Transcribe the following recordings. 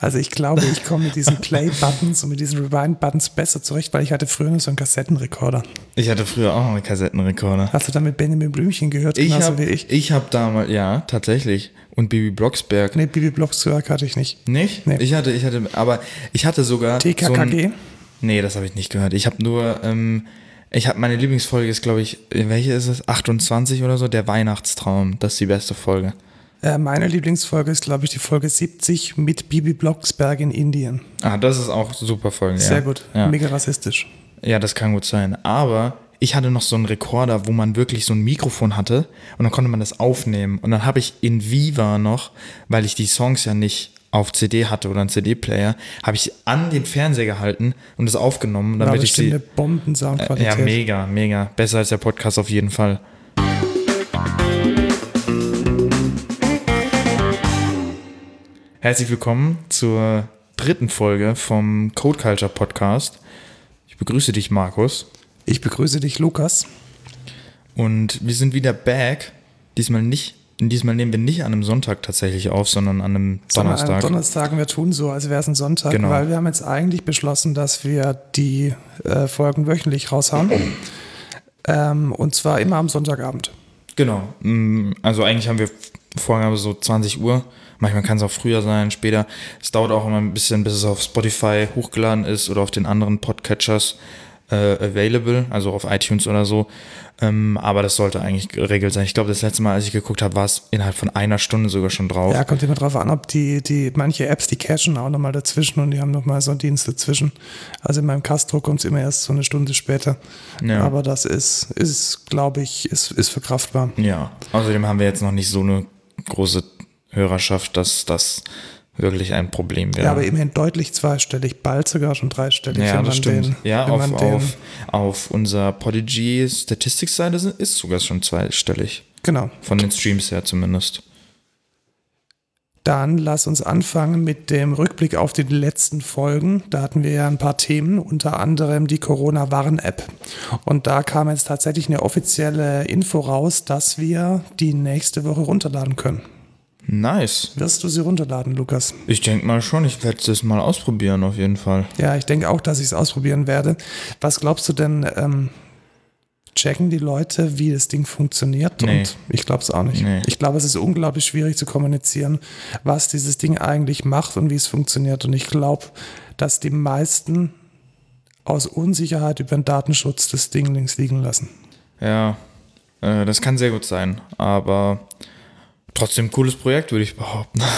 Also ich glaube, ich komme mit diesen Play-Buttons und mit diesen Rewind-Buttons besser zurecht, weil ich hatte früher noch so einen Kassettenrekorder. Ich hatte früher auch noch einen Kassettenrekorder. Hast du damit Benjamin Blümchen gehört, Ich habe wie ich? ich hab damals, ja, tatsächlich. Und Bibi Blocksberg. Nee, Bibi Blocksberg hatte ich nicht. Nicht? Nee. Ich hatte, ich hatte, aber ich hatte sogar. So TKKG? ein, nee, das habe ich nicht gehört. Ich habe nur, ähm, ich habe meine Lieblingsfolge ist, glaube ich, welche ist es? 28 oder so, der Weihnachtstraum. Das ist die beste Folge. Äh, meine Lieblingsfolge ist, glaube ich, die Folge 70 mit Bibi Blocksberg in Indien. Ah, das ist auch super Folge. Sehr ja. gut. Ja. Mega rassistisch. ja, das kann gut sein. Aber ich hatte noch so einen Rekorder, wo man wirklich so ein Mikrofon hatte und dann konnte man das aufnehmen. Und dann habe ich in Viva noch, weil ich die Songs ja nicht auf CD hatte oder einen CD-Player, habe ich an den Fernseher gehalten und das aufgenommen, damit ich bestimmt sie. eine Bomben-Soundqualität. Ja, mega, mega. Besser als der Podcast auf jeden Fall. Herzlich willkommen zur dritten Folge vom Code Culture Podcast. Ich begrüße dich, Markus. Ich begrüße dich, Lukas. Und wir sind wieder back. Diesmal nicht, diesmal nehmen wir nicht an einem Sonntag tatsächlich auf, sondern an einem Donnerstag. An Donnerstagen, wir tun so, als wäre es ein Sonntag, Genau. weil wir haben jetzt eigentlich beschlossen, dass wir die äh, Folgen wöchentlich raushauen. Ähm, und zwar immer am Sonntagabend. Genau. Mm, Also eigentlich haben wir Vorgabe so 20 Uhr. Manchmal kann es auch früher sein, später. Es dauert auch immer ein bisschen, bis es auf Spotify hochgeladen ist oder auf den anderen Podcatchers äh, available, also auf iTunes oder so. Ähm, aber das sollte eigentlich geregelt sein. Ich glaube, das letzte Mal, als ich geguckt habe, war es innerhalb von einer Stunde sogar schon drauf. Ja, kommt immer drauf an, ob die, die manche Apps, die cachen auch nochmal dazwischen und die haben nochmal so einen Dienst dazwischen. Also in meinem Castro kommt es immer erst so eine Stunde später. Ja. Aber das ist, ist glaube ich, ist, ist verkraftbar. Ja, außerdem haben wir jetzt noch nicht so eine große Hörerschaft, dass das wirklich ein Problem wäre. Ja, aber immerhin deutlich zweistellig, bald sogar schon dreistellig. Ja, wenn das man stimmt. Den, ja, auf, auf, auf unserer Podigy Statistics-Seite ist sogar schon zweistellig. Genau. Von den Streams her zumindest. Dann lass uns anfangen mit dem Rückblick auf die letzten Folgen. Da hatten wir ja ein paar Themen, unter anderem die Corona-Warn-App. Und da kam jetzt tatsächlich eine offizielle Info raus, dass wir die nächste Woche runterladen können. Nice. Wirst du sie runterladen, Lukas? Ich denke mal schon, ich werde es mal ausprobieren auf jeden Fall. Ja, ich denke auch, dass ich es ausprobieren werde. Was glaubst du denn, ähm, checken die Leute, wie das Ding funktioniert? Nee. Und ich glaube es auch nicht. Nee. Ich glaube, es ist unglaublich schwierig zu kommunizieren, was dieses Ding eigentlich macht und wie es funktioniert. Und ich glaube, dass die meisten aus Unsicherheit über den Datenschutz das Ding links liegen lassen. Ja, äh, das kann sehr gut sein, aber trotzdem cooles Projekt, würde ich behaupten.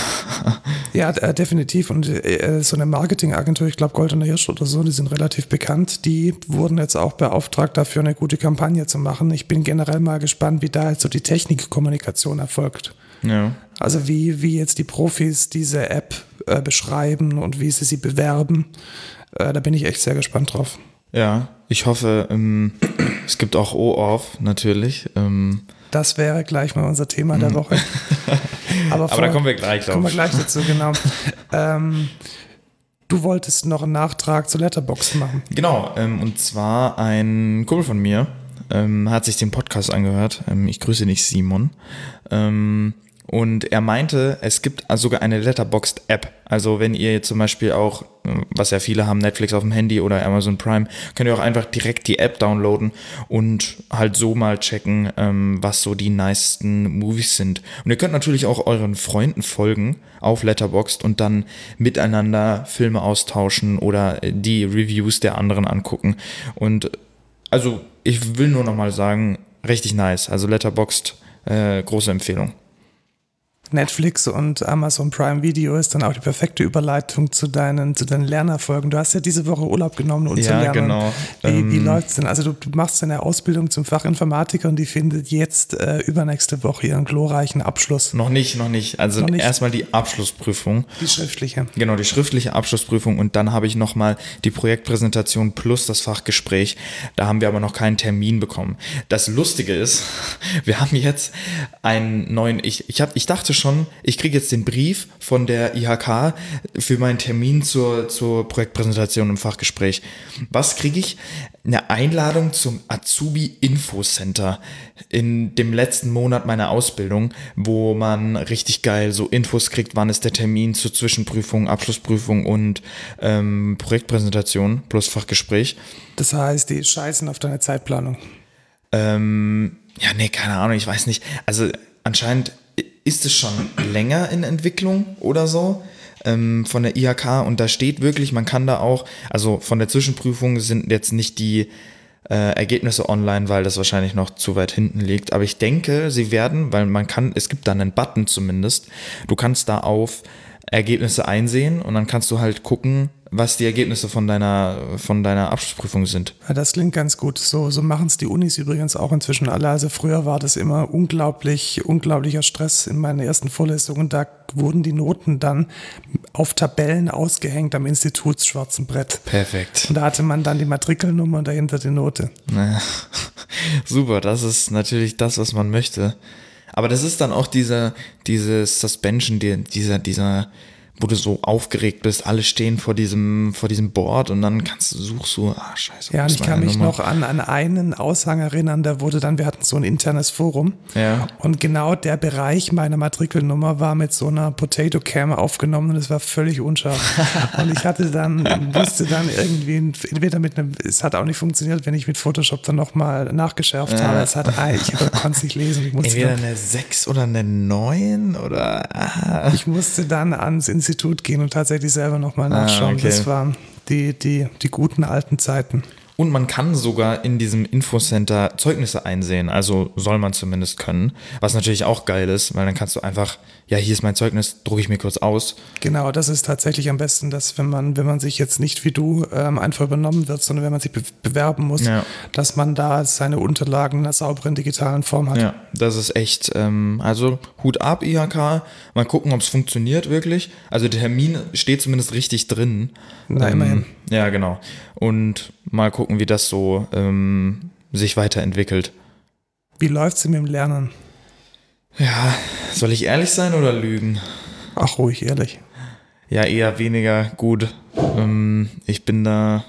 Ja, äh, definitiv. Und äh, so eine Marketingagentur, ich glaube Goldene Hirsch oder so, die sind relativ bekannt. Die wurden jetzt auch beauftragt, dafür eine gute Kampagne zu machen. Ich bin generell mal gespannt, wie da jetzt so die Technikkommunikation erfolgt. ja. Also wie, wie jetzt die Profis diese App äh, beschreiben und wie sie sie bewerben. Äh, da bin ich echt sehr gespannt drauf. Ja, ich hoffe, ähm, es gibt auch O-Off natürlich. Ähm, Das wäre gleich mal unser Thema der Woche. Aber, Mhm. aber da vor- kommen wir gleich kommen wir drauf. gleich dazu, genau. ähm, du wolltest noch einen Nachtrag zu Letterboxd machen. Genau, ähm, und zwar ein Kumpel von mir ähm, hat sich den Podcast angehört. Ähm, ich grüße dich, Simon. Ähm, und er meinte, es gibt sogar eine Letterboxd-App. Also wenn ihr jetzt zum Beispiel auch, was ja viele haben, Netflix auf dem Handy oder Amazon Prime, könnt ihr auch einfach direkt die App downloaden und halt so mal checken, ähm, was so die nicesten Movies sind. Und ihr könnt natürlich auch euren Freunden folgen auf Letterboxd und dann miteinander Filme austauschen oder die Reviews der anderen angucken. Und also ich will nur noch mal sagen, richtig nice. Also Letterboxd, äh, große Empfehlung. Netflix und Amazon Prime Video ist dann auch die perfekte Überleitung zu deinen, zu deinen Lernerfolgen. Du hast ja diese Woche Urlaub genommen und zu Ja, lernen. genau. Wie, wie Ähm, läuft's denn? Also du, du machst deine Ausbildung zum Fachinformatiker und die findet jetzt äh, übernächste Woche ihren glorreichen Abschluss. Noch nicht, noch nicht. Also Noch nicht? erstmal die Abschlussprüfung. Die schriftliche. Genau, die schriftliche Abschlussprüfung und dann habe ich nochmal die Projektpräsentation plus das Fachgespräch. Da haben wir aber noch keinen Termin bekommen. Das Lustige ist, wir haben jetzt einen neuen, ich, ich, hab, ich dachte schon, ich kriege jetzt den Brief von der IHK für meinen Termin zur, zur Projektpräsentation im Fachgespräch. Was kriege ich? Eine Einladung zum Azubi Info Center in dem letzten Monat meiner Ausbildung, wo man richtig geil so Infos kriegt, wann ist der Termin zur Zwischenprüfung, Abschlussprüfung und ähm, Projektpräsentation plus Fachgespräch. Das heißt, die scheißen auf deine Zeitplanung. Ähm, ja, nee, keine Ahnung, ich weiß nicht. Also anscheinend ist es schon länger in Entwicklung oder so ähm, von der IHK und da steht wirklich, man kann da auch, also von der Zwischenprüfung sind jetzt nicht die äh, Ergebnisse online, weil das wahrscheinlich noch zu weit hinten liegt. Aber ich denke, sie werden, weil man kann, es gibt da einen Button zumindest, du kannst da auf Ergebnisse einsehen und dann kannst du halt gucken, was die Ergebnisse von deiner, von deiner Abschlussprüfung sind. Ja, das klingt ganz gut. So, so machen es die Unis übrigens auch inzwischen alle. Also früher war das immer unglaublich, unglaublicher Stress in meinen ersten Vorlesungen. Da wurden die Noten dann auf Tabellen ausgehängt am Institutsschwarzen Brett. Perfekt. Und da hatte man dann die Matrikelnummer und dahinter die Note. Naja, super, das ist natürlich das, was man möchte. Aber das ist dann auch dieser, dieses Suspension, die, dieser, dieser, wo du so aufgeregt bist, alle stehen vor diesem, vor diesem Board und dann kannst du, suchst du, ah, scheiße. Ja, und ich kann mich Nummer? noch an, an einen Aushang erinnern, da wurde dann, wir hatten so ein internes Forum. Ja. Und genau der Bereich meiner Matrikelnummer war mit so einer Potato Cam aufgenommen und es war völlig unscharf. und ich hatte dann, musste dann irgendwie, entweder mit einem, es hat auch nicht funktioniert, wenn ich mit Photoshop dann nochmal nachgeschärft habe. Es hat, ich konnte es nicht lesen. Ich musste, Entweder dann, eine 6 oder eine 9 oder. Ah. ich musste dann ans Institut gehen und tatsächlich selber nochmal nachschauen. okay. Das waren die, die, die guten alten Zeiten. Und man kann sogar in diesem Infocenter Zeugnisse einsehen. Also soll man zumindest können. Was natürlich auch geil ist, weil dann kannst du einfach, ja, hier ist mein Zeugnis, drucke ich mir kurz aus. Genau, das ist tatsächlich am besten, dass wenn man, wenn man sich jetzt nicht wie du ähm, einfach übernommen wird, sondern wenn man sich be bewerben muss, Ja. dass man da seine Unterlagen in einer sauberen digitalen Form hat. Ja, das ist echt, ähm, also Hut ab, IHK. Mal gucken, ob es funktioniert wirklich. Also der Termin steht zumindest richtig drin. Na, ähm, immerhin. Ja, genau. Und mal gucken, wie das so ähm, sich weiterentwickelt. Wie läuft's denn mit dem Lernen? Ja, soll ich ehrlich sein oder lügen? Ach, ruhig, ehrlich. Ja, eher weniger gut. Ähm, ich bin da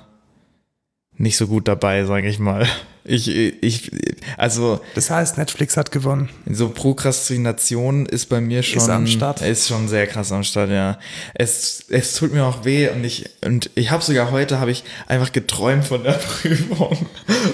nicht so gut dabei, sage ich mal. Ich, ich, also Das heißt, Netflix hat gewonnen. so Prokrastination ist bei mir schon Ist am Start. Ist schon sehr krass am Start, ja. Es, es tut mir auch weh und ich und ich habe sogar heute habe ich einfach geträumt von der Prüfung,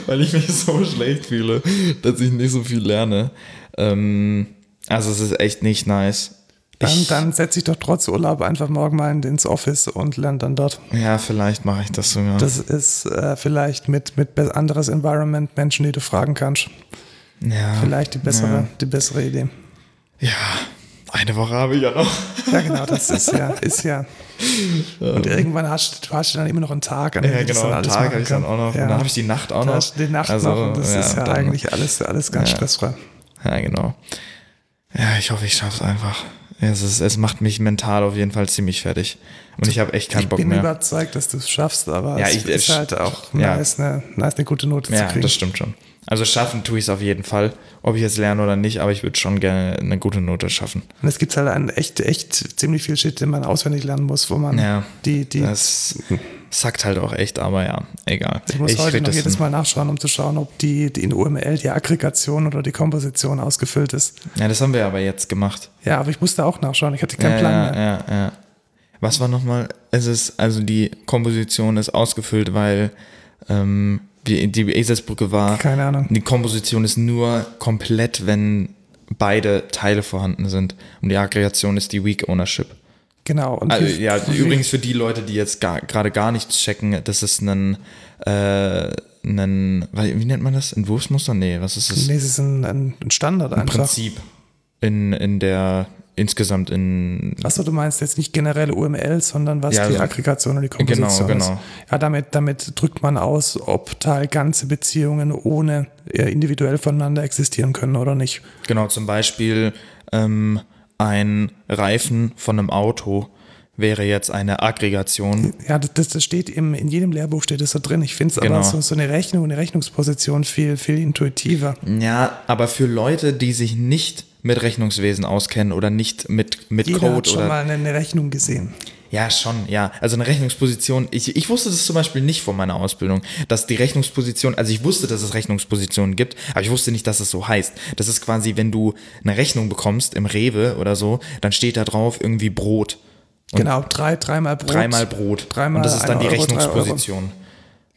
weil ich mich so schlecht fühle, dass ich nicht so viel lerne. Ähm, also es ist echt nicht nice. Dann, Ich- dann setze ich doch trotz Urlaub einfach morgen mal ins Office und lerne dann dort. Ja, vielleicht mache ich das sogar. Das ist äh, vielleicht mit, mit anderes Environment Menschen, die du fragen kannst. ja, Vielleicht die bessere, Ja. die bessere Idee. ja, eine Woche habe ich ja noch. Ja, genau, das ist ja, ist ja. Und irgendwann hast du, du hast dann immer noch einen Tag, an Ja, genau, einen Tag habe ich dann auch noch. Ja. Und dann habe ich die Nacht auch noch. hast die Nacht Also, noch und das ist ja eigentlich alles, alles ganz Ja. stressfrei. Ja, genau. Ja, ich hoffe, ich schaffe es einfach. Es, ist, es macht mich mental auf jeden Fall ziemlich fertig. Und ich habe echt keinen ich Bock bin mehr. überzeugt, dass du es schaffst, aber Ja, es ich- ist ich- halt auch ja. nice, eine, nice, eine gute Note Ja, zu kriegen. das stimmt schon. Also schaffen tue ich es auf jeden Fall. Ob ich es lerne oder nicht, aber ich würde schon gerne eine gute Note schaffen. Und es gibt halt einen echt, echt ziemlich viel Shit, den man auswendig lernen muss, wo man Ja, die, die, Das sackt halt auch echt, aber ja, egal. ich muss heute krieg noch jedes. Mal nachschauen, um zu schauen, ob die, die in UML die Aggregation oder die Komposition ausgefüllt ist. Ja, das haben wir aber jetzt gemacht. Ja, aber ich musste auch nachschauen, ich hatte keinen ja, Plan mehr. ja, ja. Was war nochmal? Es ist, also die Komposition ist ausgefüllt, weil ähm, die, die Eselsbrücke war, Keine Ahnung. die Komposition ist nur komplett, wenn beide Teile vorhanden sind. Und die Aggregation ist die Weak Ownership. Genau. Und Also, ja, übrigens für die Leute, die jetzt gar- gerade gar nichts checken, das ist ein, äh, ein, wie nennt man das? Entwurfsmuster? Nee, was ist das? Nee, es ist ein, ein ein Standard Ein einfach. Prinzip in, in der, insgesamt in, Achso, du meinst jetzt nicht generell UML, sondern was Ja, die also- Aggregation und die Komposition Genau, ist. genau. Ja, damit, damit drückt man aus, ob Teil ganze Beziehungen ohne individuell voneinander existieren können oder nicht. genau, zum Beispiel ähm, ein Reifen von einem Auto wäre jetzt eine Aggregation. Ja, das, das steht im, in jedem Lehrbuch steht das da drin. Ich finde es Genau. aber so, so eine Rechnung, eine Rechnungsposition viel, viel intuitiver. Ja, aber für Leute, die sich nicht mit Rechnungswesen auskennen oder nicht mit, mit Jeder Code hat schon oder. mal eine Rechnung gesehen. Ja, schon, ja. Also eine Rechnungsposition, ich, ich wusste das zum Beispiel nicht vor meiner Ausbildung, dass die Rechnungsposition, also ich wusste, dass es Rechnungspositionen gibt, aber ich wusste nicht, dass es so heißt. Das ist quasi, wenn du eine Rechnung bekommst im Rewe oder so, dann steht da drauf irgendwie Brot. Und genau, drei, dreimal Brot. Dreimal Brot. Dreimal Und das ist dann die Euro. Rechnungsposition.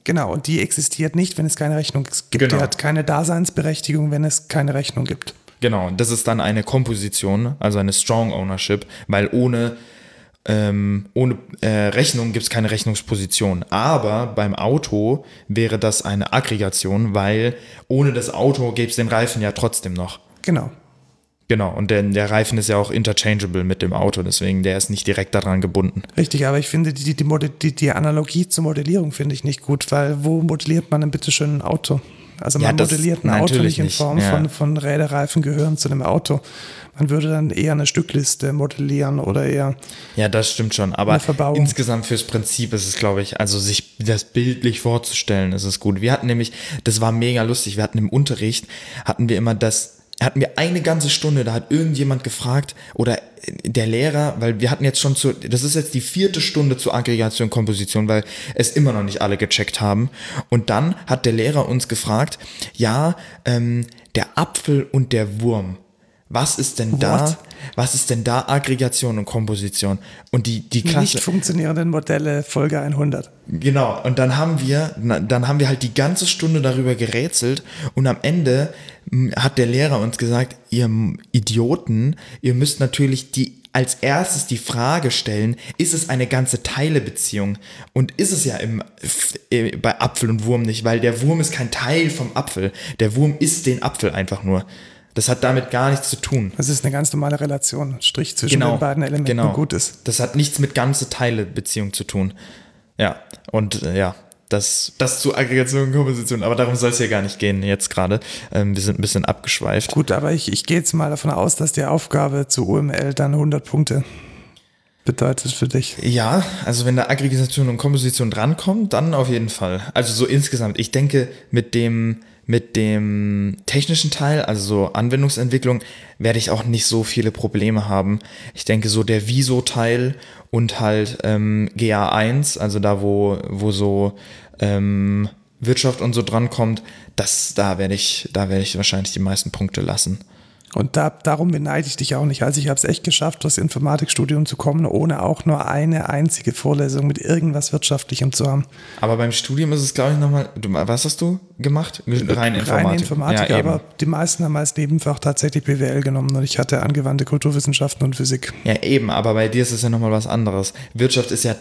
Genau, und die existiert nicht, wenn es keine Rechnung gibt. Genau. Die hat keine Daseinsberechtigung, wenn es keine Rechnung gibt. Genau, das ist dann eine Komposition, also eine Strong Ownership, weil ohne, ähm, ohne äh, Rechnung gibt es keine Rechnungsposition. Aber beim Auto wäre das eine Aggregation, weil ohne das Auto gäbe es den Reifen ja trotzdem noch. Genau. Genau, und denn der Reifen ist ja auch interchangeable mit dem Auto, deswegen der ist nicht direkt daran gebunden. Richtig, aber ich finde die, die, die, die Analogie zur Modellierung finde ich nicht gut, weil wo modelliert man denn bitte schön ein Auto? Also Ja, man das modelliert ein Auto nicht in nicht, Form ja. von, von Räderreifen gehören zu einem Auto. Man würde dann eher eine Stückliste modellieren oder eher Ja, das stimmt schon. Aber insgesamt fürs Prinzip ist es, glaube ich, also sich das bildlich vorzustellen, ist es gut. Wir hatten nämlich, das war mega lustig, wir hatten im Unterricht, hatten wir immer das, hatten wir eine ganze Stunde, da hat irgendjemand gefragt oder der Lehrer, weil wir hatten jetzt schon zu, das ist jetzt die vierte Stunde zur Aggregation und Komposition, weil es immer noch nicht alle gecheckt haben. Und dann hat der Lehrer uns gefragt, ja, ähm, der Apfel und der Wurm. Was ist denn da? What? Was ist denn da Aggregation und Komposition? Und die, die Klasse. nicht funktionierenden Modelle Folge 100. Genau, und dann haben wir, dann haben wir halt die ganze Stunde darüber gerätselt und am Ende m, hat der Lehrer uns gesagt, ihr Idioten, ihr müsst natürlich die als erstes die Frage stellen, ist es eine ganze Teilebeziehung? Und ist es ja im, äh, bei Apfel und Wurm nicht, weil der Wurm ist kein Teil vom Apfel. Der Wurm isst den Apfel einfach nur. Das hat damit gar nichts zu tun. Das ist eine ganz normale Relation. Strich zwischen Genau, den beiden Elementen genau. gut ist. Das hat nichts mit ganze Teile-Beziehung zu tun. Ja, und äh, ja, das, das zu Aggregation und Komposition. Aber darum soll es hier gar nicht gehen jetzt gerade. Ähm, wir sind ein bisschen abgeschweift. Gut, aber ich, ich gehe jetzt mal davon aus, dass die Aufgabe zu UML dann 100 Punkte bedeutet für dich. Ja, also wenn da Aggregation und Komposition drankommt, dann auf jeden Fall. Also so insgesamt. Ich denke, mit dem, mit dem technischen Teil, also so Anwendungsentwicklung, werde ich auch nicht so viele Probleme haben. Ich denke, so der Viso-Teil und halt ähm, GA1, also da, wo, wo so ähm, Wirtschaft und so drankommt, das, da werde ich, da werde ich wahrscheinlich die meisten Punkte lassen. Und da, darum beneide ich dich auch nicht. Also ich habe es echt geschafft, durchs Informatikstudium zu kommen, ohne auch nur eine einzige Vorlesung mit irgendwas Wirtschaftlichem zu haben. Aber beim Studium ist es, glaube ich, nochmal, was hast du gemacht? Rein Informatik. Reine Informatik, ja, aber die meisten haben als Nebenfach tatsächlich BWL genommen und ich hatte angewandte Kulturwissenschaften und Physik. Ja, eben, aber bei dir ist es ja nochmal was anderes. Wirtschaft ist ja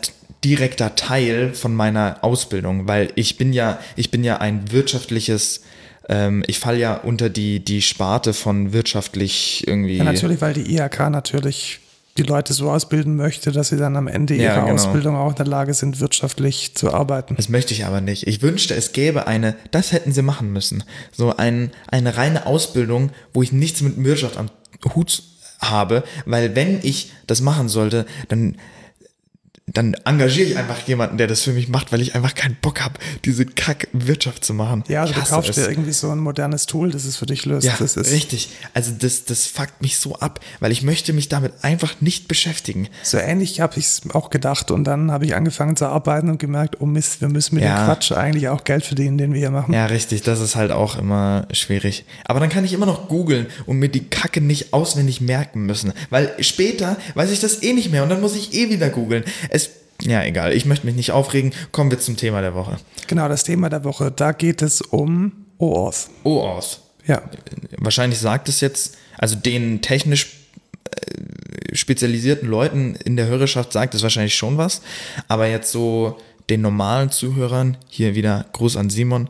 direkter Teil von meiner Ausbildung, weil ich bin ja, ich bin ja ein wirtschaftliches, ähm, ich falle ja unter die, die Sparte von wirtschaftlich irgendwie. Ja, natürlich, weil die IHK natürlich die Leute so ausbilden möchte, dass sie dann am Ende Ja, ihrer genau. Ausbildung auch in der Lage sind, wirtschaftlich zu arbeiten. Das möchte ich aber nicht. Ich wünschte, es gäbe eine, das hätten sie machen müssen. So ein, eine reine Ausbildung, wo ich nichts mit Wirtschaft am Hut habe, weil wenn ich das machen sollte, dann dann engagiere ich einfach jemanden, der das für mich macht, weil ich einfach keinen Bock habe, diese Kack-Wirtschaft zu machen. Ja, also du kaufst dir irgendwie so ein modernes Tool, das es für dich löst. Ja, das ist richtig. Also das, das fuckt mich so ab, weil ich möchte mich damit einfach nicht beschäftigen. so ähnlich habe ich es auch gedacht. Und dann habe ich angefangen zu arbeiten und gemerkt, oh Mist, wir müssen mit Ja. dem Quatsch eigentlich auch Geld verdienen, den wir hier machen. Ja, richtig, das ist halt auch immer schwierig. Aber dann kann ich immer noch googeln und mir die Kacke nicht auswendig merken müssen. Weil später weiß ich das eh nicht mehr und dann muss ich eh wieder googeln. Es, ja, egal, ich möchte mich nicht aufregen. Kommen wir zum Thema der Woche. Genau, das Thema der Woche, da geht es um OAuth. OAuth. Ja, Wahrscheinlich sagt es jetzt, also den technisch äh, spezialisierten Leuten in der Hörerschaft sagt es wahrscheinlich schon was, aber jetzt so den normalen Zuhörern, hier wieder Gruß an Simon,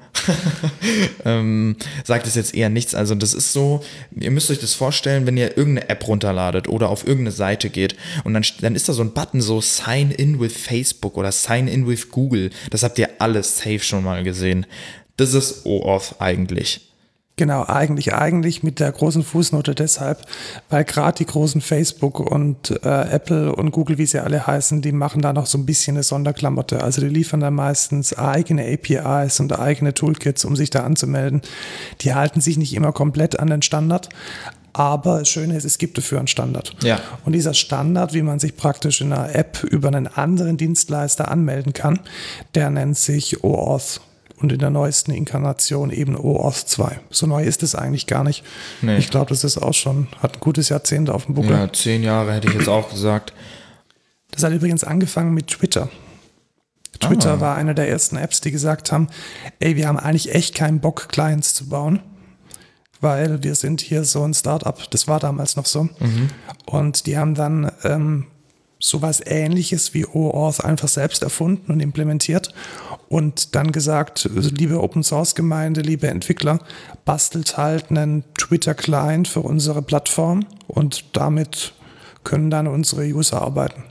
ähm, sagt es jetzt eher nichts. Also das ist so, ihr müsst euch das vorstellen, wenn ihr irgendeine App runterladet oder auf irgendeine Seite geht und dann, dann ist da so ein Button so Sign in with Facebook oder Sign in with Google. Das habt ihr alles safe schon mal gesehen. Das ist OAuth eigentlich. Genau, eigentlich, eigentlich mit der großen Fußnote deshalb, weil gerade die großen Facebook und äh, Apple und Google, wie sie alle heißen, die machen da noch so ein bisschen eine Sonderklamotte. Also die liefern da meistens eigene APIs und eigene Toolkits, um sich da anzumelden. Die halten sich nicht immer komplett an den Standard. Aber das Schöne ist, es gibt dafür einen Standard. Ja. Und dieser Standard, wie man sich praktisch in einer App über einen anderen Dienstleister anmelden kann, der nennt sich OAuth. Und in der neuesten Inkarnation eben OAuth 2. So neu ist es eigentlich gar nicht. Nee. Ich glaube, das ist auch schon, hat ein gutes Jahrzehnt auf dem Buckel. Ja, zehn Jahre hätte ich jetzt auch gesagt. Das hat übrigens angefangen mit Twitter. Twitter Ah. war eine der ersten Apps, die gesagt haben, ey, wir haben eigentlich echt keinen Bock, Clients zu bauen, weil wir sind hier so ein Startup. Das war damals noch so. Und die haben dann ähm, sowas ähnliches wie OAuth einfach selbst erfunden und implementiert und dann gesagt, liebe Open Source Gemeinde, liebe Entwickler, bastelt halt einen Twitter Client für unsere Plattform und damit können dann unsere User arbeiten.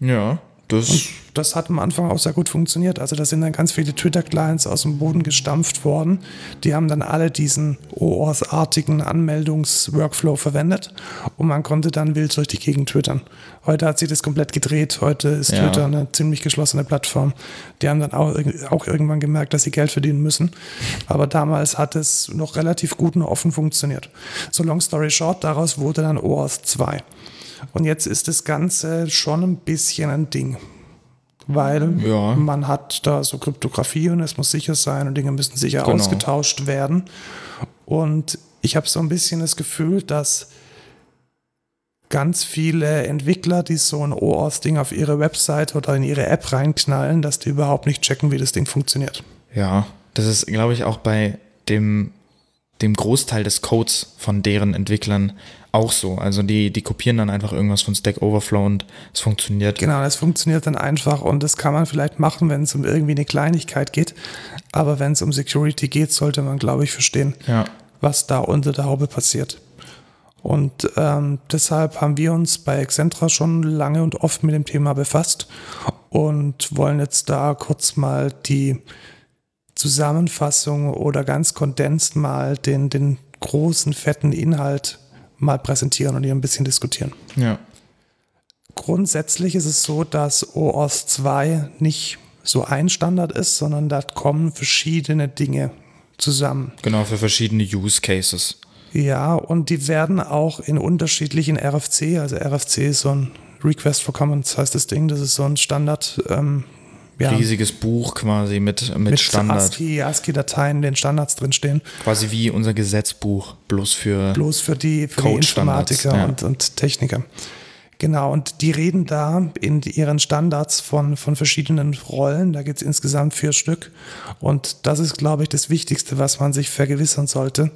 Ja, das. Das hat am Anfang auch sehr gut funktioniert. Also da sind dann ganz viele Twitter-Clients aus dem Boden gestampft worden. Die haben dann alle diesen OAuth-artigen Anmeldungs-Workflow verwendet und man konnte dann wild durch die Gegend twittern. Heute hat sich das komplett gedreht. Heute ist Ja. Twitter eine ziemlich geschlossene Plattform. Die haben dann auch, auch irgendwann gemerkt, dass sie Geld verdienen müssen. Aber damals hat es noch relativ gut und offen funktioniert. So long story short, daraus wurde dann OAuth 2. Und jetzt ist das Ganze schon ein bisschen ein Ding weil Ja. man hat da so Kryptographie und es muss sicher sein und Dinge müssen sicher Genau. ausgetauscht werden. Und ich habe so ein bisschen das Gefühl, dass ganz viele Entwickler, die so ein OAuth-Ding auf ihre Website oder in ihre App reinknallen, dass die überhaupt nicht checken, wie das Ding funktioniert. Ja, das ist, glaube ich, auch bei dem, dem Großteil des Codes von deren Entwicklern auch so. Also die, die kopieren dann einfach irgendwas von Stack Overflow und es funktioniert. Genau, das funktioniert dann einfach und das kann man vielleicht machen, wenn es um irgendwie eine Kleinigkeit geht. Aber wenn es um Security geht, sollte man, glaube ich, verstehen, Ja. was da unter der Haube passiert. Und ähm, deshalb haben wir uns bei Excentra schon lange und oft mit dem Thema befasst und wollen jetzt da kurz mal die Zusammenfassung oder ganz kondensiert mal den, den großen, fetten Inhalt mal präsentieren und hier ein bisschen diskutieren. Ja. Grundsätzlich ist es so, dass OAuth 2 nicht so ein Standard ist, sondern da kommen verschiedene Dinge zusammen. Genau, für verschiedene Use Cases. Ja, und die werden auch in unterschiedlichen RFC, also RFC ist so ein Request for Comments heißt das Ding, das ist so ein Standard, ähm, ja, Riesiges Buch quasi mit, mit, mit Standard. ASCII, ASCII-Dateien, den Standards drinstehen, Quasi wie unser Gesetzbuch, bloß für. bloß für die, für die Informatiker ja. und, und Techniker. Genau, und die reden da in ihren Standards von, von verschiedenen Rollen. Da gibt es insgesamt vier Stück. Und das ist, glaube ich, das Wichtigste, was man sich vergewissern sollte.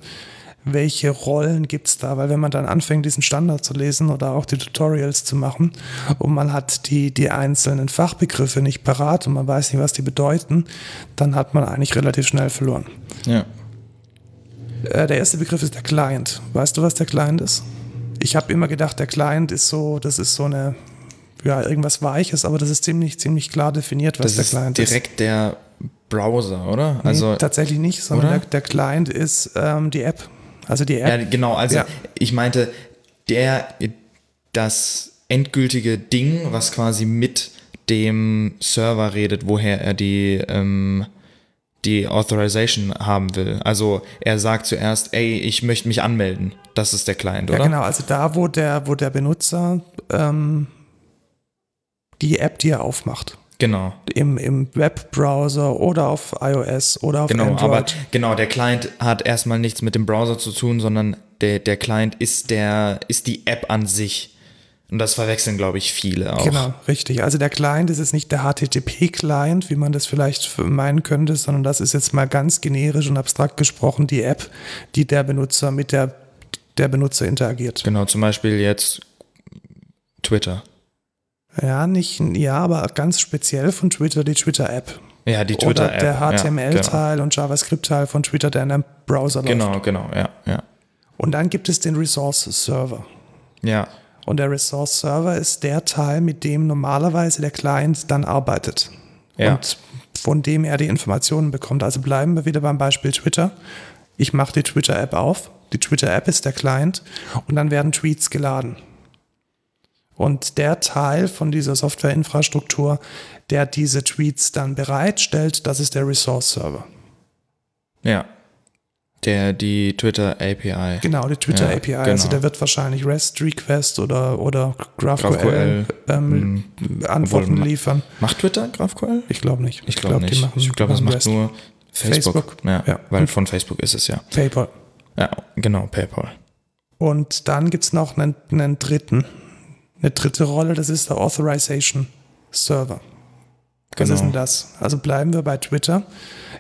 Welche Rollen gibt es da? Weil wenn man dann anfängt, diesen Standard zu lesen oder auch die Tutorials zu machen und man hat die, die einzelnen Fachbegriffe nicht parat und man weiß nicht, was die bedeuten, dann hat man eigentlich relativ schnell verloren. Ja. Äh, der erste Begriff ist der Client. Weißt du, was der Client ist? Ich habe immer gedacht, der Client ist so, das ist so eine, ja, irgendwas Weiches, aber das ist ziemlich, ziemlich klar definiert, was Das der ist Client direkt der Browser, oder? ist. Also nee, tatsächlich nicht, sondern der, der Client ist ähm, die App. Also die Ja, App. genau. Also Ja. ich meinte, der, das endgültige Ding, was quasi mit dem Server redet, woher er die, ähm, die Authorization haben will. Also er sagt zuerst, ey, ich möchte mich anmelden. Das ist der Client, Ja, oder? genau. Also da, wo der, wo der Benutzer ähm, die App, die er aufmacht. Genau. Im, Im Webbrowser oder auf iOS oder auf Genau, Android. aber genau, der Client hat erstmal nichts mit dem Browser zu tun, sondern der, der Client ist der, ist die App an sich. Und das verwechseln, glaube ich, viele auch. Genau, richtig. Also der Client ist jetzt nicht der HTTP-Client, wie man das vielleicht meinen könnte, sondern das ist jetzt mal ganz generisch und abstrakt gesprochen die App, die der Benutzer mit der, der Benutzer interagiert. Genau, zum Beispiel jetzt Twitter. Ja, nicht, ja, aber ganz speziell von Twitter die Twitter-App. Ja, die Oder Twitter-App. der ja, HTML-Teil und JavaScript-Teil von Twitter, der in einem Browser genau. läuft. Genau, genau, ja, ja. Und dann gibt es den Resource-Server. Ja, Und der Resource-Server ist der Teil, mit dem normalerweise der Client dann arbeitet. Ja. Und von dem er die Informationen bekommt. Also bleiben wir wieder beim Beispiel Twitter. Ich mache die Twitter-App auf. Die Twitter-App ist der Client und dann werden Tweets geladen. Und der Teil von dieser Softwareinfrastruktur, der diese Tweets dann bereitstellt, das ist der Resource-Server. ja. Der, die Twitter API. Genau, die Twitter Ja, API. Also genau. der wird wahrscheinlich REST Request oder, oder GraphQL, GraphQL, ähm, Antworten obwohl liefern. Macht Twitter GraphQL? Ich glaube nicht. Ich glaube glaub, nicht. machen- ich glaube, das macht REST. nur Facebook. Facebook. Ja, Ja. weil von Facebook ist es ja. PayPal. Ja, genau, PayPal. Und dann gibt es noch einen, einen dritten, eine dritte Rolle, das ist der Authorization Server. Was Genau. ist denn das? Also bleiben wir bei Twitter.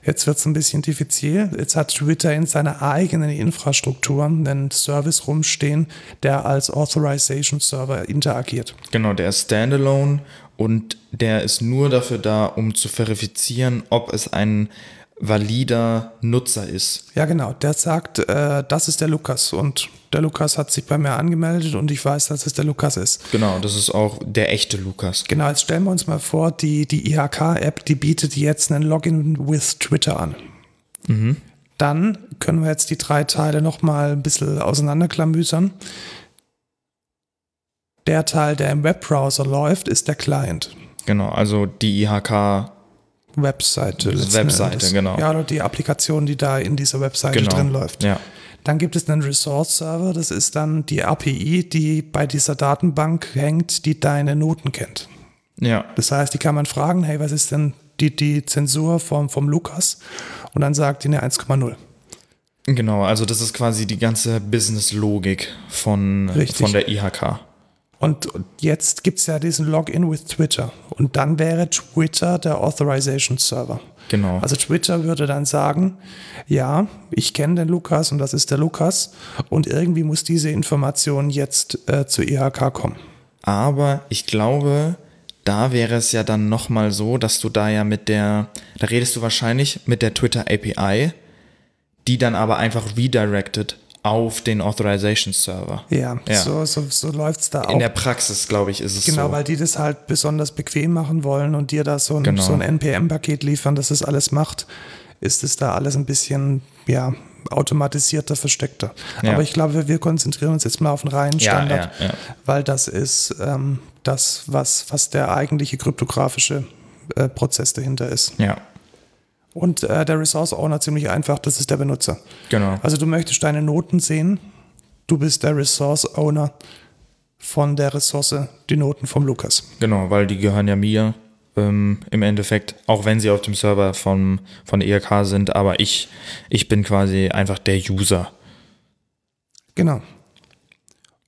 Jetzt wird es ein bisschen diffizil. Jetzt hat Twitter in seiner eigenen Infrastruktur einen Service rumstehen, der als Authorization Server interagiert. Genau, der ist standalone und der ist nur dafür da, um zu verifizieren, ob es ein valider Nutzer ist. Ja, genau. Der sagt, äh, das ist der Lukas und der Lukas hat sich bei mir angemeldet und ich weiß, dass es der Lukas ist. Genau, das ist auch der echte Lukas. Genau, jetzt stellen wir uns mal vor, die, die IHK-App, die bietet jetzt einen Login with Twitter an. Dann können wir jetzt die drei Teile nochmal ein bisschen auseinanderklamüsern. Der Teil, der im Webbrowser läuft, ist der Client. Genau, also die IHK, Webseite. Webseite, Endes. genau. Ja, oder die Applikation, die da in dieser Webseite genau. drin läuft. Ja, Dann gibt es einen Resource-Server, das ist dann die API, die bei dieser Datenbank hängt, die deine Noten kennt. ja, Das heißt, die kann man fragen, hey, was ist denn die, die Zensur vom, vom Lukas? Und dann sagt die eine 1,0. genau. Also das ist quasi die ganze Business-Logik von, Richtig. von der IHK. Und jetzt gibt es ja diesen Login with Twitter. Und dann wäre Twitter der Authorization Server. Genau. Also Twitter würde dann sagen, ja, ich kenne den Lukas und das ist der Lukas. Und irgendwie muss diese Information jetzt äh, zur IHK kommen. Aber ich glaube, da wäre es ja dann nochmal so, dass du da ja mit der, da redest du wahrscheinlich mit der Twitter API, die dann aber einfach redirected auf den Authorization Server. Ja, Ja. so, so, so läuft es da auch. In der Praxis, glaube ich, ist es Genau, so. weil die das halt besonders bequem machen wollen und dir da so ein, Genau. so ein NPM-Paket liefern, das das alles macht, ist es da alles ein bisschen, ja, automatisierter, versteckter. Ja. Aber ich glaube, wir konzentrieren uns jetzt mal auf den reinen Standard, ja. weil das ist ähm, das, was, was der eigentliche kryptografische äh, Prozess dahinter ist. ja, Und äh, der Resource Owner ziemlich einfach, das ist der Benutzer. genau. Also du möchtest deine Noten sehen, du bist der Resource Owner von der Ressource, die Noten vom Lukas. Genau, weil die gehören ja mir ähm, im Endeffekt, auch wenn sie auf dem Server vom, von der IHK sind, aber ich, ich bin quasi einfach der User. Genau.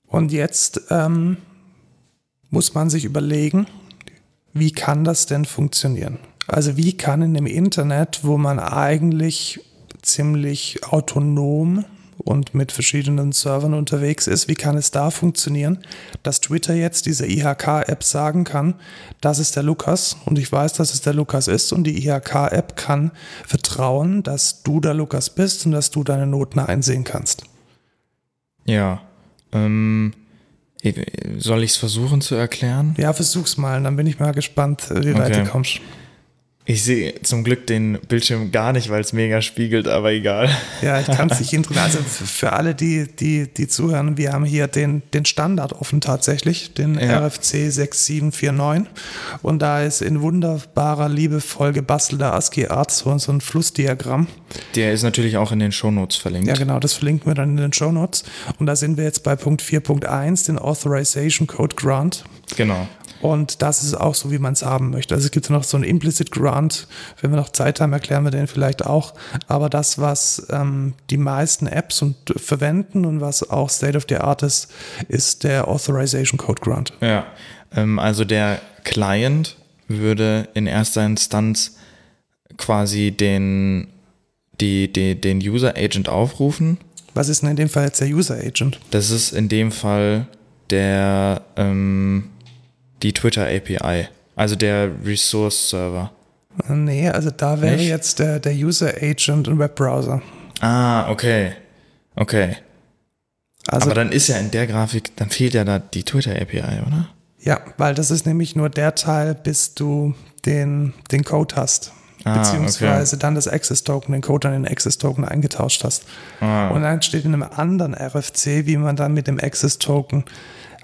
Und jetzt ähm, muss man sich überlegen, wie kann das denn funktionieren? Also wie kann in dem Internet, wo man eigentlich ziemlich autonom und mit verschiedenen Servern unterwegs ist, wie kann es da funktionieren, dass Twitter jetzt dieser IHK-App sagen kann, das ist der Lukas und ich weiß, dass es der Lukas ist und die IHK-App kann vertrauen, dass du der Lukas bist und dass du deine Noten einsehen kannst. Ja. Ähm, soll ich es versuchen zu erklären? Ja, versuch's mal, dann bin ich mal gespannt, wie weit Okay. du kommst. Ich sehe zum Glück den Bildschirm gar nicht, weil es mega spiegelt, aber egal. Ja, ich kann es nicht interessieren. Also für alle, die, die, die zuhören, wir haben hier den, den Standard offen tatsächlich, den Ja. RFC 6749. Und da ist in wunderbarer, liebevoll gebastelter ASCII-Art so, so ein Flussdiagramm. Der ist natürlich auch in den Shownotes verlinkt. Ja, genau, das verlinken wir dann in den Show Notes. Und da sind wir jetzt bei Punkt 4.1, den Authorization Code Grant. Genau. Und das ist auch so, wie man es haben möchte. Also es gibt noch so einen Implicit Grant. Wenn wir noch Zeit haben, erklären wir den vielleicht auch. Aber das, was ähm, die meisten Apps und, verwenden und was auch State of the Art ist, ist der Authorization Code Grant. Ja. Ähm, also der Client würde in erster Instanz quasi den, die, die, den User Agent aufrufen. Was ist denn in dem Fall jetzt der User Agent? Das ist in dem Fall der ähm, die Twitter API, also der Resource Server. Nee, also da wäre Nicht? jetzt der, der User Agent ein Webbrowser. Ah, okay. Okay. Also Aber dann ist ja in der Grafik, dann fehlt ja da die Twitter API, oder? Ja, weil das ist nämlich nur der Teil, bis du den, den Code hast. Ah, beziehungsweise dann das Access Token, den Code an den Access Token eingetauscht hast. Ah. Und dann steht in einem anderen RFC, wie man dann mit dem Access Token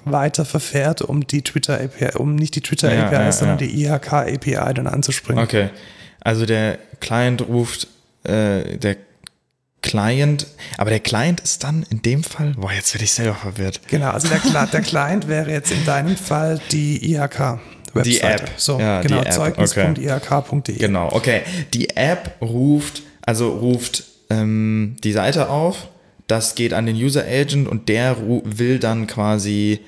weiter verfährt, um die Twitter API, um nicht die Twitter Ja, API, ja, sondern ja. die IHK API dann anzuspringen. Okay. Also der Client ruft, äh, der Client, aber der Client ist dann in dem Fall, boah, jetzt werde ich selber verwirrt. Genau, also der, der Client wäre jetzt in deinem Fall die IHK. Webseite. Die App. So, Ja, genau, App, zeugnis.ihk.de. Genau, okay. Die App ruft, also ruft ähm, die Seite auf, das geht an den User Agent und der will dann quasi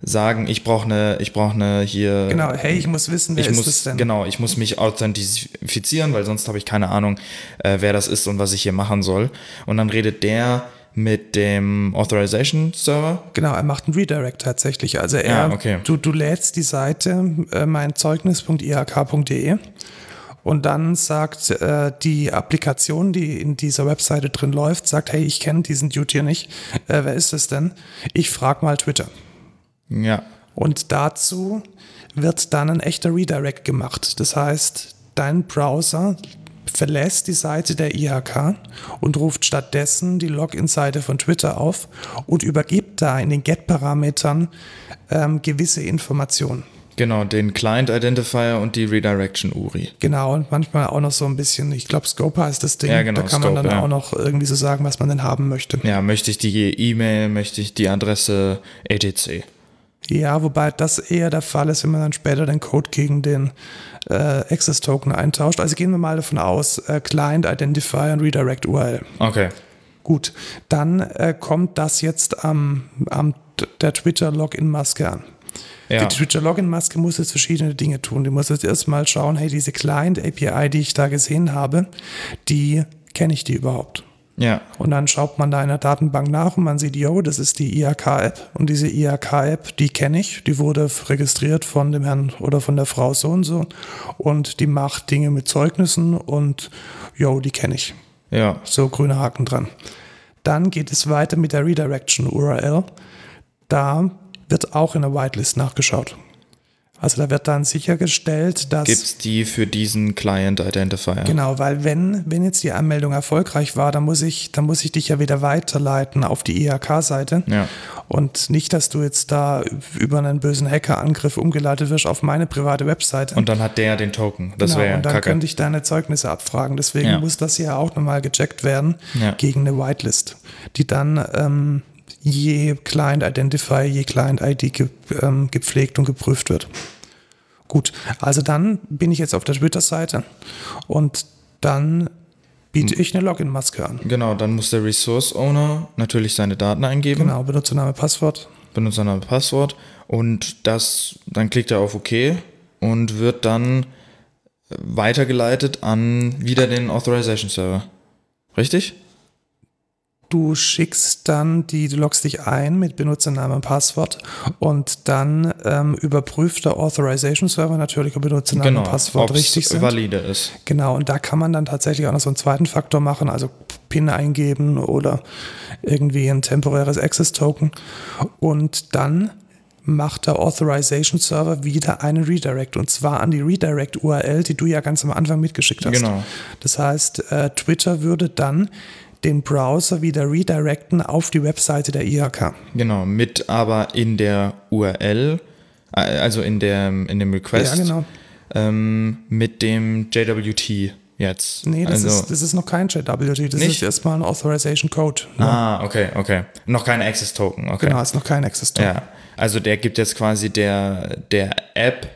sagen, ich brauche eine, ich brauche eine hier. Genau, hey, ich muss wissen, wer ich ist muss, das denn? Genau, ich muss mich authentifizieren, weil sonst habe ich keine Ahnung, äh, wer das ist und was ich hier machen soll. Und dann redet der mit dem Authorization Server. Genau, er macht einen Redirect tatsächlich. Also er, Ja, okay. du, du lädst die Seite äh, meinzeugnis.ihk.de und dann sagt äh, die Applikation, die in dieser Webseite drin läuft, sagt, hey, ich kenne diesen Dude hier nicht. Äh, wer ist es denn? Ich frage mal Twitter. Ja, Und dazu wird dann ein echter Redirect gemacht. Das heißt, dein Browser verlässt die Seite der IHK und ruft stattdessen die Login-Seite von Twitter auf und übergibt da in den Get-Parametern ähm, gewisse Informationen. genau, den Client Identifier und die Redirection URI. Genau, und manchmal auch noch so ein bisschen, ich glaube, Scope heißt das Ding. Ja, genau, da kann Scope, man dann ja. auch noch irgendwie so sagen, was man denn haben möchte. Ja, möchte ich die E-Mail, möchte ich die Adresse etc. Ja, wobei das eher der Fall ist, wenn man dann später den Code gegen den äh, Access-Token eintauscht. Also gehen wir mal davon aus, äh, Client Identifier und Redirect URL. Okay. Gut, dann äh, kommt das jetzt am, am der Twitter-Login-Maske an. Ja. Die Twitter-Login-Maske muss jetzt verschiedene Dinge tun. Die muss jetzt erstmal schauen, hey, diese Client-API, die ich da gesehen habe, die kenne ich die überhaupt? Ja. Und dann schaut man da in der Datenbank nach und man sieht, yo, das ist die IHK-App. Und diese IHK-App, die kenne ich. Die wurde registriert von dem Herrn oder von der Frau so und so. Und die macht Dinge mit Zeugnissen und yo, die kenne ich. Ja. So grüne Haken dran. Dann geht es weiter mit der Redirection URL. Da wird auch in der Whitelist nachgeschaut. Also da wird dann sichergestellt, dass Gibt's die für diesen Client Identifier? Genau, weil wenn, wenn jetzt die Anmeldung erfolgreich war, dann muss ich, dann muss ich dich ja wieder weiterleiten auf die IHK-Seite. Ja. Und nicht, dass du jetzt da über einen bösen Hackerangriff umgeleitet wirst auf meine private Webseite. Und dann hat der den Token. Das genau, wäre ja und dann kacke. könnte ich deine Zeugnisse abfragen. Deswegen Ja. muss das hier auch nochmal gecheckt werden Ja. gegen eine Whitelist, die dann ähm, je Client Identifier, je Client ID ge ähm, gepflegt und geprüft wird. Gut, also dann bin ich jetzt auf der Twitter-Seite und dann biete Hm. ich eine Login-Maske an. Genau, dann muss der Resource Owner natürlich seine Daten eingeben. Genau, Benutzername, Passwort. Benutzername, Passwort. Und das, dann klickt er auf OK und wird dann weitergeleitet an wieder den Authorization Server. Richtig? Du schickst dann die, du loggst dich ein mit Benutzername und Passwort und dann ähm, überprüft der Authorization Server natürlich, ob Benutzername genau. und Passwort richtig sind. valide ist. Genau, und da kann man dann tatsächlich auch noch so einen zweiten Faktor machen, also PIN eingeben oder irgendwie ein temporäres Access Token. Und dann macht der Authorization Server wieder einen Redirect und zwar an die Redirect URL, die du ja ganz am Anfang mitgeschickt hast. Genau. Das heißt, äh, Twitter würde dann den Browser wieder redirecten auf die Webseite der IHK. Genau, mit aber in der URL, äh, also in, der, in dem Request, Ja, genau. ähm, mit dem JWT jetzt. Nee, das, also, ist, das ist noch kein JWT, das Nicht? ist erstmal ein Authorization Code. Ah, okay, okay. Noch kein Access Token, okay. Genau, ist noch kein Access Token. Ja, also der gibt jetzt quasi der, der App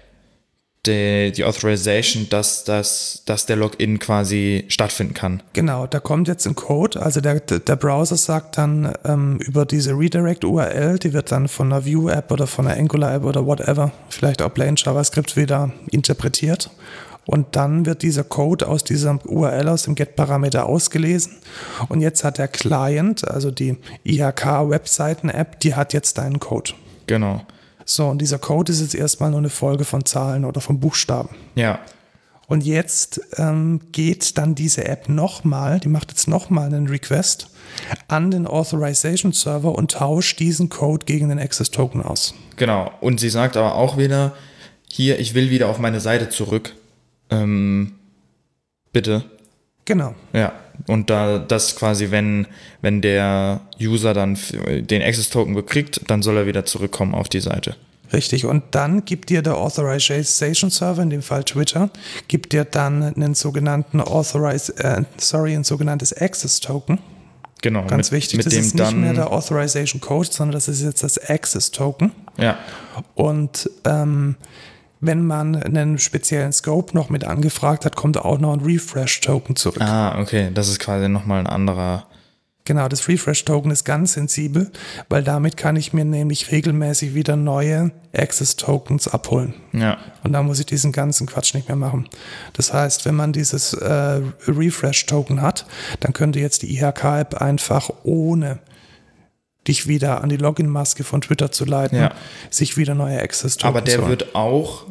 die, die Authorization, dass, dass, dass der Login quasi stattfinden kann. Genau, da kommt jetzt ein Code. Also der, der Browser sagt dann ähm, über diese Redirect-URL, die wird dann von einer Vue-App oder von einer Angular-App oder whatever, vielleicht auch plain JavaScript wieder interpretiert. Und dann wird dieser Code aus dieser URL, aus dem Get-Parameter ausgelesen. Und jetzt hat der Client, also die IHK-Webseiten-App, die hat jetzt deinen Code. Genau. So, und dieser Code ist jetzt erstmal nur eine Folge von Zahlen oder von Buchstaben. Ja, Und jetzt ähm, geht dann diese App nochmal, die macht jetzt nochmal einen Request an den Authorization Server und tauscht diesen Code gegen den Access Token aus. genau. Und sie sagt aber auch wieder, hier, ich will wieder auf meine Seite zurück. Ähm, bitte. Genau. Ja. Und da das quasi, wenn, wenn der User dann den Access Token bekriegt, dann soll er wieder zurückkommen auf die Seite. Richtig. Und dann gibt dir der Authorization Server, in dem Fall Twitter, gibt dir dann einen sogenannten Authorize, äh, sorry, ein sogenanntes Access Token. Genau. Ganz mit, wichtig, mit das ist nicht mehr der Authorization Code, sondern das ist jetzt das Access Token. Ja, Und ähm, wenn man einen speziellen Scope noch mit angefragt hat, kommt auch noch ein Refresh-Token zurück. ah, okay, das ist quasi nochmal ein anderer. Genau, das Refresh-Token ist ganz sensibel, weil damit kann ich mir nämlich regelmäßig wieder neue Access-Tokens abholen. Ja, Und da muss ich diesen ganzen Quatsch nicht mehr machen. Das heißt, wenn man dieses äh, Refresh-Token hat, dann könnte jetzt die IHK-App einfach ohne dich wieder an die Login-Maske von Twitter zu leiten, Ja. sich wieder neue Access-Tokens aber der wird auch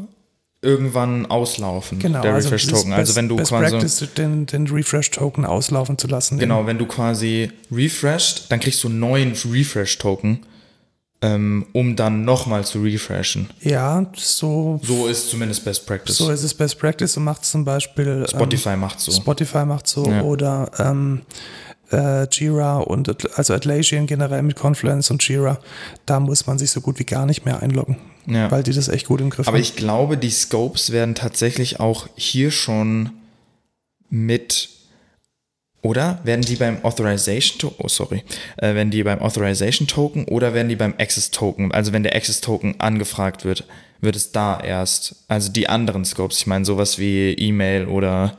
irgendwann auslaufen, Genau, der also Refresh-Token. das ist Also wenn du Best quasi. Practice, den, den Refresh-Token auslaufen zu lassen. Genau, wenn du quasi refreshed, dann kriegst du einen neuen Refresh-Token, ähm, um dann nochmal zu refreshen. Ja, so, So ist zumindest Best Practice. so ist es Best Practice und macht zum Beispiel Spotify macht so. Ähm, Spotify macht so Ja. oder ähm, äh, Jira und also Atlassian generell mit Confluence und Jira, da muss man sich so gut wie gar nicht mehr einloggen, Ja. weil die das echt gut im Griff Aber haben. ich glaube, die Scopes werden tatsächlich auch hier schon mit oder werden die beim Authorization To- oh sorry, äh, werden die beim Authorization Token oder werden die beim Access Token, also wenn der Access Token angefragt wird, wird es da erst, also die anderen Scopes, ich meine sowas wie E-Mail oder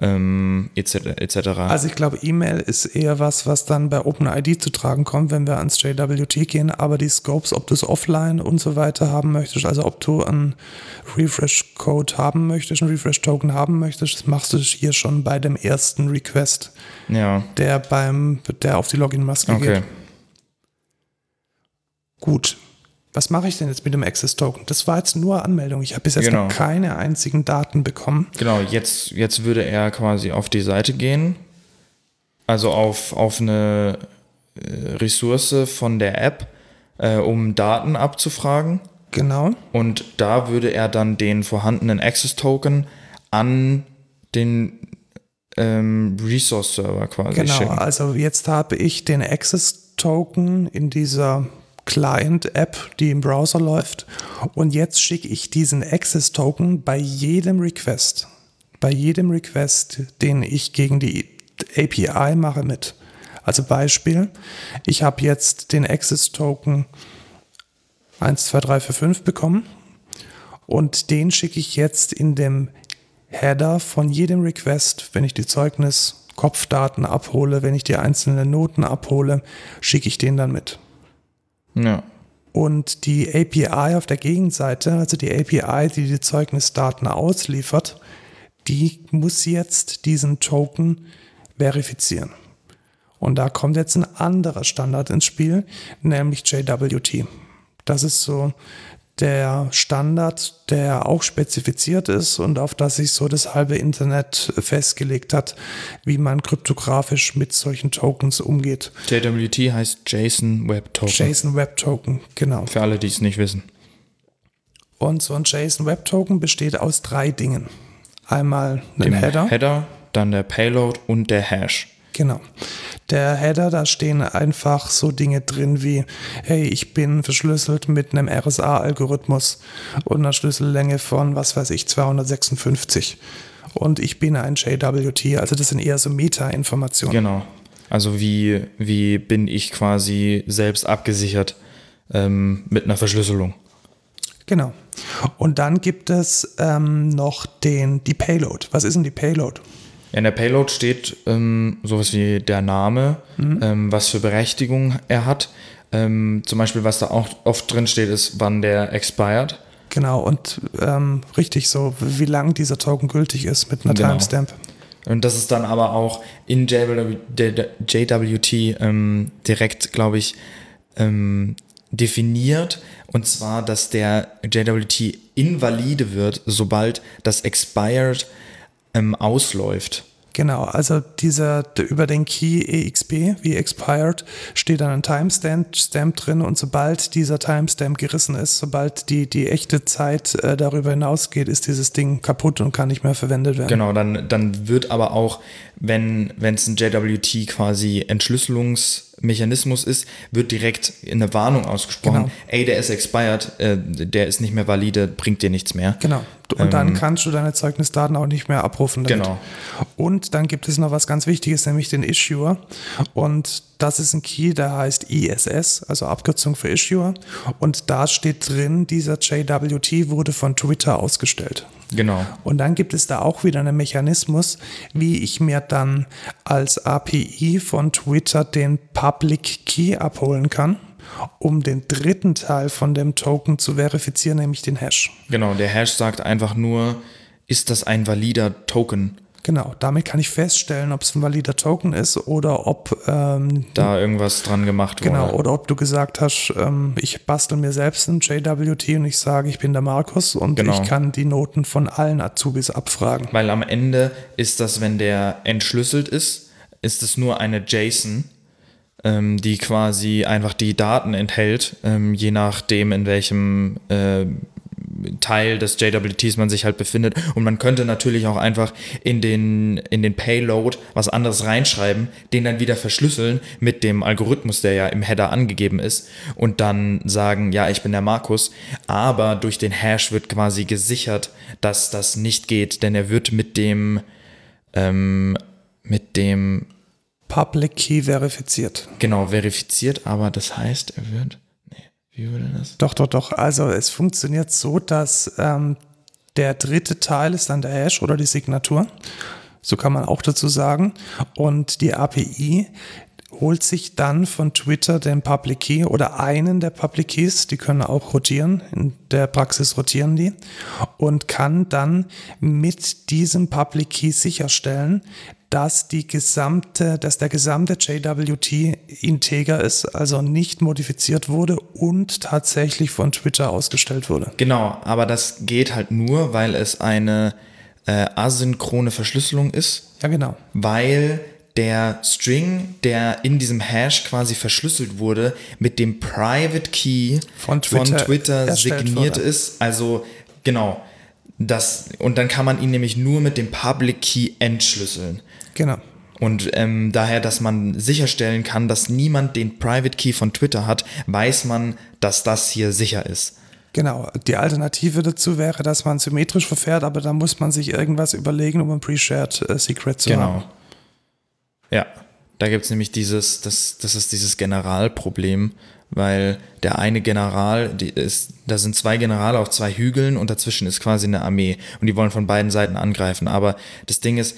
ähm, etc. etc. Also ich glaube, E-Mail ist eher was, was dann bei OpenID zu tragen kommt, wenn wir ans JWT gehen. Aber die Scopes, ob du es offline und so weiter haben möchtest, also ob du einen Refresh-Code haben möchtest, einen Refresh-Token haben möchtest, das machst du hier schon bei dem ersten Request, ja, der beim, der auf die Login-Maske okay. geht. Gut. Was mache ich denn jetzt mit dem Access Token? Das war jetzt nur Anmeldung. Ich habe bis jetzt Genau. noch keine einzigen Daten bekommen. Genau, jetzt, jetzt würde er quasi auf die Seite gehen, also auf, auf eine äh, Ressource von der App, äh, um Daten abzufragen. Genau. Und da würde er dann den vorhandenen Access-Token an den ähm, Resource-Server quasi Genau, schicken. also jetzt habe ich den Access Token in dieser Client-App, die im Browser läuft. Und jetzt schicke ich diesen Access Token bei jedem Request, bei jedem Request, den ich gegen die API mache, mit. Also Beispiel, ich habe jetzt den Access Token 1, 2, 3, 4, 5 bekommen und den schicke ich jetzt in dem Header von jedem Request, wenn ich die Zeugnis-Kopfdaten abhole, wenn ich die einzelnen Noten abhole, schicke ich den dann mit. Ja, Und die API auf der Gegenseite, also die API, die die Zeugnisdaten ausliefert, die muss jetzt diesen Token verifizieren. Und da kommt jetzt ein anderer Standard ins Spiel, nämlich JWT. Das ist so der Standard, der auch spezifiziert ist und auf das sich so das halbe Internet festgelegt hat, wie man kryptografisch mit solchen Tokens umgeht. JWT heißt JSON Web Token. JSON Web Token, genau. Für alle, die es nicht wissen. Und so ein JSON Web Token besteht aus drei Dingen. Einmal einen Dem Header. Header, dann der Payload und der Hash. Genau. Der Header, da stehen einfach so Dinge drin wie, hey, ich bin verschlüsselt mit einem RSA-Algorithmus und einer Schlüssellänge von, was weiß ich, 256. Und ich bin ein JWT, also das sind eher so Meta-Informationen. Genau. Also wie, wie bin ich quasi selbst abgesichert ähm, mit einer Verschlüsselung. Genau. Und dann gibt es ähm, noch den, die Payload. Was ist denn die Payload? Ja, in der Payload steht ähm, sowas wie der Name, ähm, was für Berechtigung er hat. Ähm, zum Beispiel, was da auch oft drin steht, ist, wann der expired. Genau, und ähm, richtig so, wie lang dieser Token gültig ist mit einer Genau. Timestamp. Und das ist dann aber auch in JW, JWT ähm, direkt, glaube ich, ähm, definiert. Und zwar, dass der JWT invalide wird, sobald das expired ähm, ausläuft. Genau, also dieser über den Key EXP wie expired steht dann ein Timestamp Stamp drin und sobald dieser Timestamp gerissen ist, sobald die, die echte Zeit äh, darüber hinausgeht, ist dieses Ding kaputt und kann nicht mehr verwendet werden. Genau, dann, dann wird aber auch, wenn es ein JWT quasi Mechanismus ist, wird direkt eine Warnung ausgesprochen. Genau. Ey, der ist expired, äh, der ist nicht mehr valide, bringt dir nichts mehr. Genau. Und dann kannst du deine Zeugnisdaten auch nicht mehr abrufen. Damit. Genau. Und dann gibt es noch was ganz Wichtiges, nämlich den Issuer. Und das ist ein Key, der heißt ISS, also Abkürzung für Issuer. Und da steht drin, dieser JWT wurde von Twitter ausgestellt. Genau. Und dann gibt es da auch wieder einen Mechanismus, wie ich mir dann als API von Twitter den Public Key abholen kann, um den dritten Teil von dem Token zu verifizieren, nämlich den Hash. Genau, der Hash sagt einfach nur, ist das ein valider Token? Genau, damit kann ich feststellen, ob es ein valider Token ist oder ob ähm, Da irgendwas dran gemacht wurde. genau oder ob du gesagt hast, ähm, ich bastel mir selbst einen JWT und ich sage, ich bin der Markus und Genau. ich kann die Noten von allen Azubis abfragen. Weil am Ende ist das, wenn der entschlüsselt ist, ist es nur eine JSON, ähm, die quasi einfach die Daten enthält, ähm, je nachdem, in welchem äh, Teil des JWTs man sich halt befindet. Und man könnte natürlich auch einfach in den, in den Payload was anderes reinschreiben, den dann wieder verschlüsseln mit dem Algorithmus, der ja im Header angegeben ist, und dann sagen, ja, ich bin der Markus. Aber durch den Hash wird quasi gesichert, dass das nicht geht, denn er wird mit dem, ähm, mit dem, Public Key verifiziert. genau, verifiziert, aber das heißt, er wird, wie würde das? Doch, doch, doch. Also es funktioniert so, dass ähm, der dritte Teil ist dann der Hash oder die Signatur. So kann man auch dazu sagen. Und die API holt sich dann von Twitter den Public Key oder einen der Public Keys, die können auch rotieren, in der Praxis rotieren die, und kann dann mit diesem Public Key sicherstellen, dass die gesamte, dass der gesamte JWT integer ist, also nicht modifiziert wurde und tatsächlich von Twitter ausgestellt wurde. Genau, aber das geht halt nur, weil es eine äh, asynchrone Verschlüsselung ist, Ja, genau. weil der String, der in diesem Hash quasi verschlüsselt wurde, mit dem Private Key Von Twitter erstellt signiert wurde. ist. Also genau. Das, und dann kann man ihn nämlich nur mit dem Public Key entschlüsseln. Genau. Und ähm, daher, dass man sicherstellen kann, dass niemand den Private Key von Twitter hat, weiß man, dass das hier sicher ist. Genau. Die Alternative dazu wäre, dass man symmetrisch verfährt, aber da muss man sich irgendwas überlegen, um ein Pre-Shared äh, Secret zu haben. Ja, da gibt es nämlich dieses, das, das ist dieses Generalproblem, weil der eine General, die ist, da sind zwei Generale auf zwei Hügeln und dazwischen ist quasi eine Armee und die wollen von beiden Seiten angreifen. Aber das Ding ist,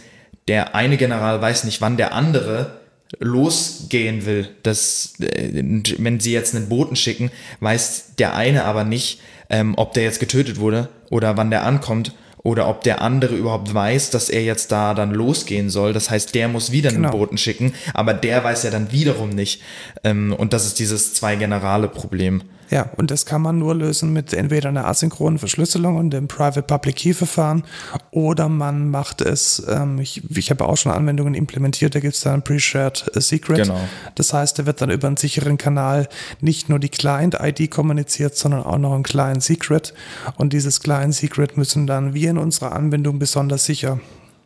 der eine General weiß nicht, wann der andere losgehen will. Das, äh, wenn sie jetzt einen Boten schicken, weiß der eine aber nicht, ähm, ob der jetzt getötet wurde oder wann der ankommt oder ob der andere überhaupt weiß, dass er jetzt da dann losgehen soll. Das heißt, der muss wieder einen Genau. Boten schicken, aber der weiß ja dann wiederum nicht. Ähm, und das ist dieses Zwei-Generale-Problem. Ja, und das kann man nur lösen mit entweder einer asynchronen Verschlüsselung und dem Private Public Key Verfahren oder man macht es, ähm, ich, ich habe auch schon Anwendungen implementiert, da gibt es dann ein Pre-Shared Secret. Genau. Das heißt, da wird dann über einen sicheren Kanal nicht nur die Client-ID kommuniziert, sondern auch noch ein Client Secret. Und dieses Client Secret müssen dann wir in unserer Anwendung besonders sicher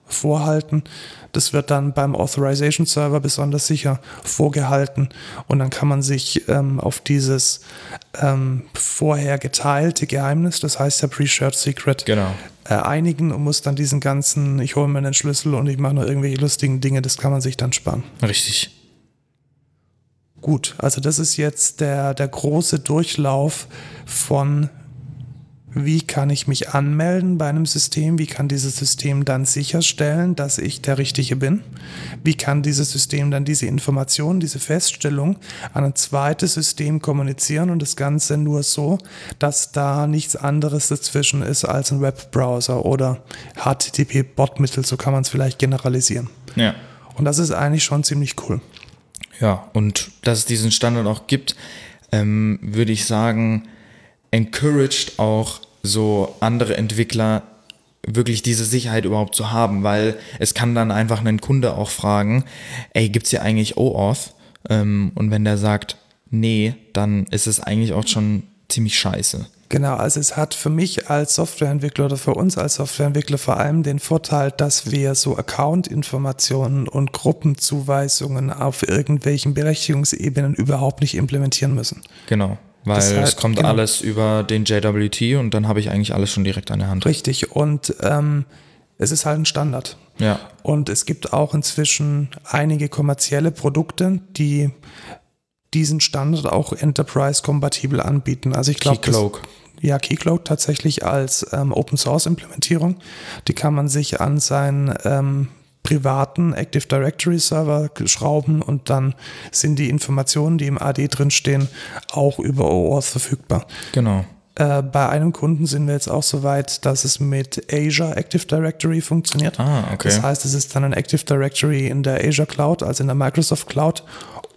vorhalten. Das wird dann beim Authorization Server besonders sicher vorgehalten und dann kann man sich ähm, auf dieses ähm, vorher geteilte Geheimnis, das heißt ja Pre-Shared Secret, Genau. äh, einigen und muss dann diesen ganzen, ich hole mir einen Schlüssel und ich mache noch irgendwelche lustigen Dinge, das kann man sich dann sparen. Richtig. Gut, also das ist jetzt der, der große Durchlauf von wie kann ich mich anmelden bei einem System, wie kann dieses System dann sicherstellen, dass ich der Richtige bin, wie kann dieses System dann diese Information, diese Feststellung an ein zweites System kommunizieren und das Ganze nur so, dass da nichts anderes dazwischen ist als ein Webbrowser oder HTTP-Botmittel, so kann man es vielleicht generalisieren. Ja. Und das ist eigentlich schon ziemlich cool. Ja, und dass es diesen Standard auch gibt, ähm, würde ich sagen, encouraged auch so andere Entwickler wirklich diese Sicherheit überhaupt zu haben, weil es kann dann einfach einen Kunde auch fragen, ey, gibt's hier eigentlich OAuth? Ähm, und wenn der sagt, nee, dann ist es eigentlich auch schon ziemlich scheiße. Genau, also es hat für mich als Softwareentwickler oder für uns als Softwareentwickler vor allem den Vorteil, dass wir so Account-Informationen und Gruppenzuweisungen auf irgendwelchen Berechtigungsebenen überhaupt nicht implementieren müssen. Genau. Weil Das es kommt genau. alles über den JWT und dann habe ich eigentlich alles schon direkt an der Hand. Richtig, und ähm, es ist halt ein Standard. Ja. Und es gibt auch inzwischen einige kommerzielle Produkte, die diesen Standard auch enterprise-kompatibel anbieten. Also ich glaube, Keycloak. ja, Keycloak tatsächlich als ähm, Open Source Implementierung. Die kann man sich an seinen ähm, privaten Active Directory Server schrauben und dann sind die Informationen, die im AD drinstehen, auch über OAuth verfügbar. Genau. Äh, bei einem Kunden sind wir jetzt auch so weit, dass es mit Azure Active Directory funktioniert. Ah, okay. Das heißt, es ist dann ein Active Directory in der Azure Cloud, also in der Microsoft Cloud.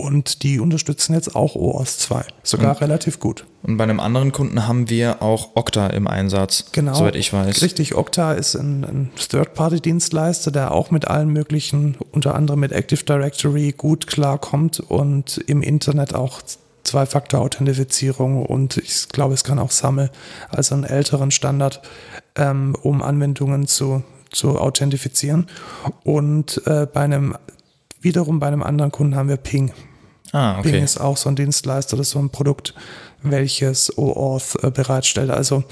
Und die unterstützen jetzt auch OAuth 2. Sogar relativ gut. Und bei einem anderen Kunden haben wir auch Okta im Einsatz. Genau. Soweit ich weiß. Richtig, Okta ist ein, ein Third-Party-Dienstleister, der auch mit allen möglichen, unter anderem mit Active Directory, gut klarkommt und im Internet auch Zwei-Faktor-Authentifizierung und ich glaube, es kann auch SAML, also einen älteren Standard, ähm, um Anwendungen zu, zu authentifizieren. Und äh, bei einem, wiederum bei einem anderen Kunden haben wir Ping. Ah, okay. ist auch so ein Dienstleister, das ist so ein Produkt, welches OAuth äh, bereitstellt. Also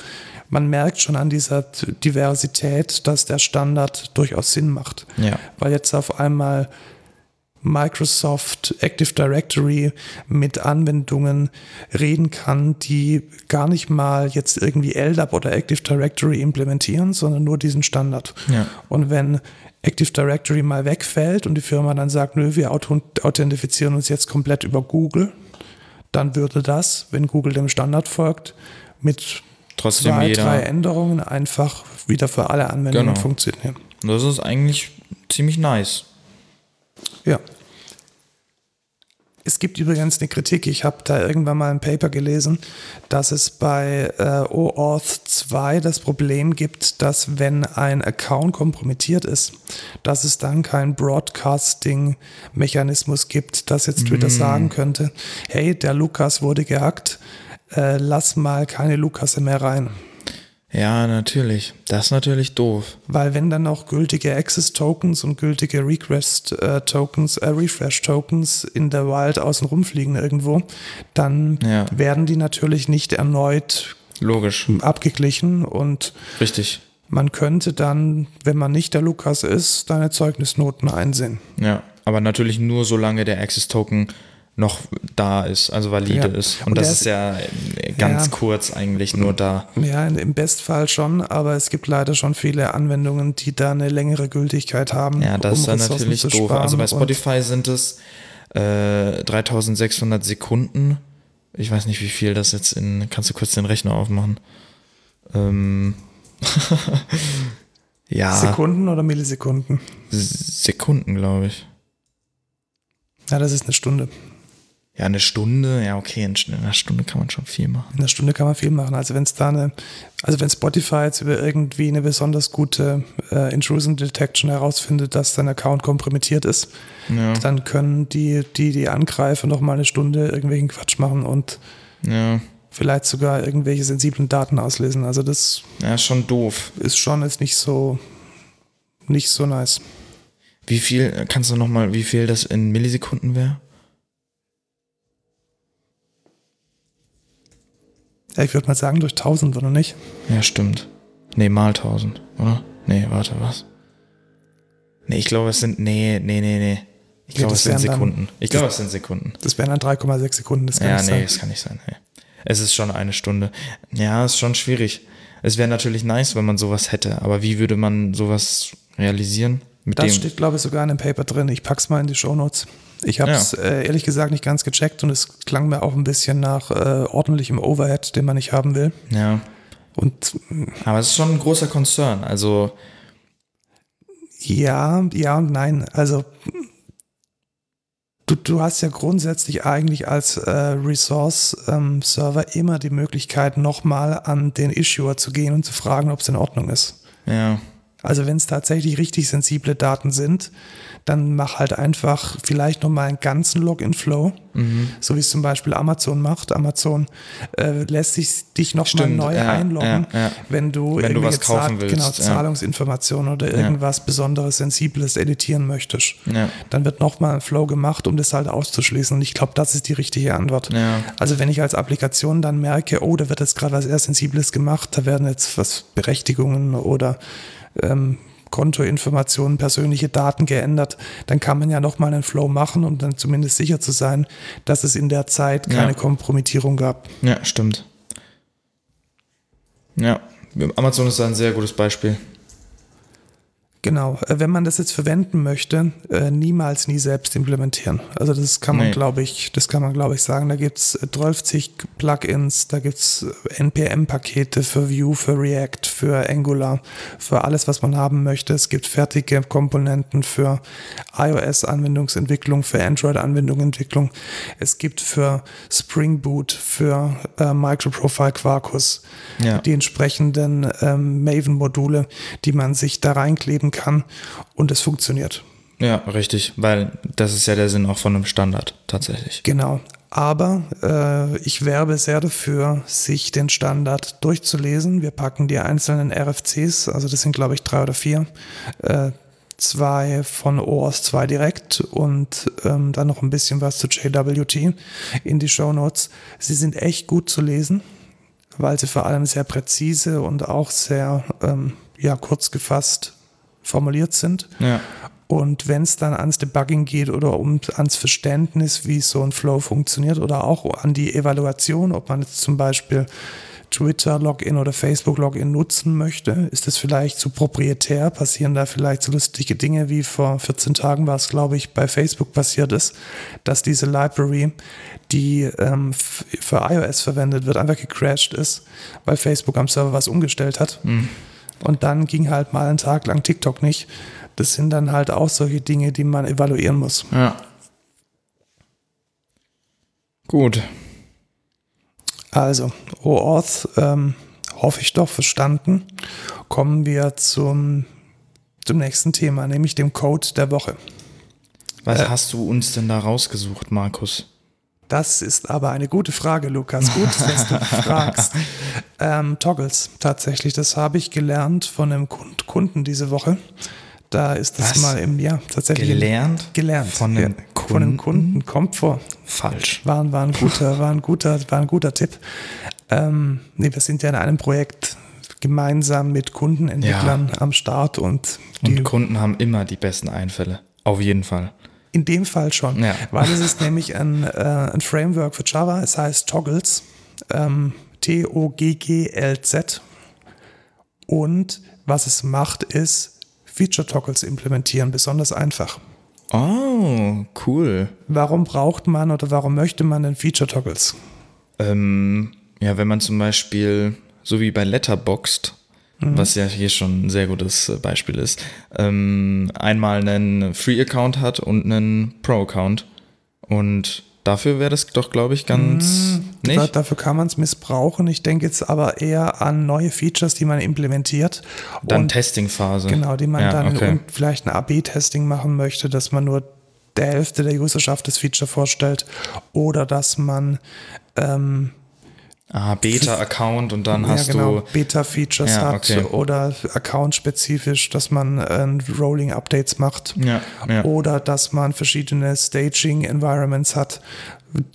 man merkt schon an dieser Diversität, dass der Standard durchaus Sinn macht. Ja. Weil jetzt auf einmal Microsoft Active Directory mit Anwendungen reden kann, die gar nicht mal jetzt irgendwie LDAP oder Active Directory implementieren, sondern nur diesen Standard. Ja. Und wenn Active Directory mal wegfällt und die Firma dann sagt, nö, wir authentifizieren uns jetzt komplett über Google, dann würde das, wenn Google dem Standard folgt, mit Trotzdem zwei, jeder. drei Änderungen einfach wieder für alle Anwendungen Genau. funktionieren. Das ist eigentlich ziemlich nice. Ja. Es gibt übrigens eine Kritik, ich habe da irgendwann mal ein Paper gelesen, dass es bei äh, OAuth 2 das Problem gibt, dass wenn ein Account kompromittiert ist, dass es dann keinen Broadcasting-Mechanismus gibt, dass jetzt Twitter sagen könnte, hey, der Lukas wurde gehackt, äh, lass mal keine Lukasse mehr rein. Ja, natürlich. Das ist natürlich doof. Weil wenn dann auch gültige Access-Tokens und gültige Request-Tokens, äh, Refresh-Tokens in der Wild außen rumfliegen irgendwo, dann Ja. werden die natürlich nicht erneut Logisch. abgeglichen und Richtig. man könnte dann, wenn man nicht der Lukas ist, deine Zeugnisnoten einsehen. Ja. Aber natürlich nur solange der Access Token noch da ist, also valide Ja. ist. Und, Und das ist ist- ja ganz Ja. kurz eigentlich nur da. Ja, im Bestfall schon, aber es gibt leider schon viele Anwendungen, die da eine längere Gültigkeit haben. Ja, das um ist dann natürlich doof. Also bei Spotify sind es äh, 3600 Sekunden. Ich weiß nicht, wie viel das jetzt in. Kannst du kurz den Rechner aufmachen? Ähm. ja, Sekunden oder Millisekunden? Sekunden, glaube ich. Ja, das ist eine Stunde. Ja, eine Stunde, ja, okay, in in einer Stunde kann man schon viel machen. In einer Stunde kann man viel machen. Also wenn es da eine, also wenn Spotify jetzt über irgendwie eine besonders gute äh, Intrusion Detection herausfindet, dass dein Account kompromittiert ist, Ja, dann können die, die, die Angreifer noch mal eine Stunde irgendwelchen Quatsch machen und ja, vielleicht sogar irgendwelche sensiblen Daten auslesen. Also das ja, ist schon doof. ist schon jetzt nicht so, nicht so nice. Wie viel, kannst du nochmal, wie viel das in Millisekunden wäre? Ja, ich würde mal sagen durch 1000 oder nicht. Ja, stimmt. Nee, mal 1000, oder? Nee, warte, was? Nee, ich glaube, es sind, nee, nee, nee, nee. Ich Nee, glaube, es sind wären dann- Sekunden. Ich glaube, es sind Sekunden. Das wären dann 3,6 Sekunden. Das kann Ja, nicht nee, sein. das kann nicht sein. Nee. Es ist schon eine Stunde. Ja, ist schon schwierig. Es wäre natürlich nice, wenn man sowas hätte, aber wie würde man sowas realisieren? Das steht, glaube ich, sogar in dem Paper drin. Ich pack's mal in die Shownotes. Ich habe es Ja. äh, ehrlich gesagt nicht ganz gecheckt und es klang mir auch ein bisschen nach äh, ordentlichem Overhead, den man nicht haben will. ja, Und aber es ist schon ein großer Concern. Also, ja, ja und nein. Also du, du hast ja grundsätzlich eigentlich als äh, Resource-Server immer die Möglichkeit, nochmal an den Issuer zu gehen und zu fragen, ob es in Ordnung ist. ja, Also wenn es tatsächlich richtig sensible Daten sind, dann mach halt einfach vielleicht nochmal einen ganzen Login-Flow, mhm. so wie es zum Beispiel Amazon macht. Amazon äh, lässt sich dich nochmal neu ja, einloggen, ja, ja. wenn du, Wenn du was kaufen Zahl- willst, genau. Zahlungsinformationen oder irgendwas Besonderes, Sensibles editieren möchtest. Dann wird nochmal ein Flow gemacht, um das halt auszuschließen. Und ich glaube, das ist die richtige Antwort. Also wenn ich als Applikation dann merke, oh, da wird jetzt gerade was eher Sensibles gemacht, da werden jetzt was Berechtigungen oder ähm, Kontoinformationen, persönliche Daten geändert, dann kann man ja nochmal einen Flow machen, um dann zumindest sicher zu sein, dass es in der Zeit keine Ja. Kompromittierung gab. Ja, stimmt. Ja, Amazon ist ein sehr gutes Beispiel. Genau, äh, wenn man das jetzt verwenden möchte, äh, niemals nie selbst implementieren. Also das kann man, Nee. glaube ich, das kann man, glaube ich, sagen. Da gibt es 12 Plugins, da gibt es NPM-Pakete für Vue, für React, für Angular, für alles, was man haben möchte. Es gibt fertige Komponenten für iOS-Anwendungsentwicklung, für Android-Anwendungsentwicklung. Es gibt für Spring Boot, für äh, Microprofile Quarkus Ja. die entsprechenden ähm, Maven-Module, die man sich da reinkleben kann und es funktioniert. Ja, richtig, weil das ist ja der Sinn auch von einem Standard tatsächlich. Genau. Aber äh, ich werbe sehr dafür, sich den Standard durchzulesen. Wir packen die einzelnen RFCs, also das sind glaube ich drei oder vier, äh, zwei von OAuth 2 direkt und ähm, dann noch ein bisschen was zu JWT in die Show Notes. Sie sind echt gut zu lesen, weil sie vor allem sehr präzise und auch sehr ähm, ja, kurz gefasst formuliert sind. Ja. Und wenn es dann ans Debugging geht oder um ans Verständnis, wie so ein Flow funktioniert oder auch an die Evaluation, ob man jetzt zum Beispiel Twitter-Login oder Facebook-Login nutzen möchte, ist das vielleicht zu proprietär, passieren da vielleicht so lustige Dinge, wie vor 14 Tagen war es, glaube ich, bei Facebook passiert ist, dass diese Library, die ähm, für iOS verwendet wird, einfach gecrashed ist, weil Facebook am Server was umgestellt hat. Und dann ging halt mal einen Tag lang TikTok nicht. Das sind dann halt auch solche Dinge, die man evaluieren muss. Ja. Gut. Also, OAuth, ähm, hoffe ich doch verstanden. Kommen wir zum, zum nächsten Thema, nämlich dem Code der Woche. Was Äh. hast du uns denn da rausgesucht, Markus? Das ist aber eine gute Frage, Lukas. Gut, dass du fragst. Ähm, Toggles, tatsächlich, das habe ich gelernt von einem Kund Kunden diese Woche. Da ist das Was? mal im Jahr tatsächlich Gelernt? gelernt. Von einem Von einem Kunden? Kunden kommt vor. Falsch. War, war, ein, guter, war, ein, guter, war ein guter Tipp. Ähm, nee, wir sind ja in einem Projekt gemeinsam mit Kundenentwicklern am Start und die Und Kunden haben immer die besten Einfälle. Auf jeden Fall. In dem Fall schon, Ja. weil es ist nämlich ein, äh, ein Framework für Java, es heißt Toggles, ähm, T-O-G-G-L-Z und was es macht ist Feature-Toggles implementieren, besonders einfach. Oh, cool. Warum braucht man oder warum möchte man denn Feature-Toggles? Ähm, ja, wenn man zum Beispiel, so wie bei Letterboxd, was ja hier schon ein sehr gutes äh, Beispiel ist, ähm, einmal einen Free-Account hat und einen Pro-Account. Und dafür wäre das doch, glaube ich, ganz Da, nicht. dafür kann man es missbrauchen. Ich denke jetzt aber eher an neue Features, die man implementiert. Dann und Testing-Phase. Genau, die man ja, dann okay. und vielleicht ein AB-Testing machen möchte, dass man nur der Hälfte der Userschaft das Feature vorstellt oder dass man ähm, Ah, Beta-Account und dann ja, hast genau, du. Beta-Features Ja, hat okay. oder account-spezifisch, dass man äh, Rolling-Updates macht Ja, ja. oder dass man verschiedene Staging-Environments hat,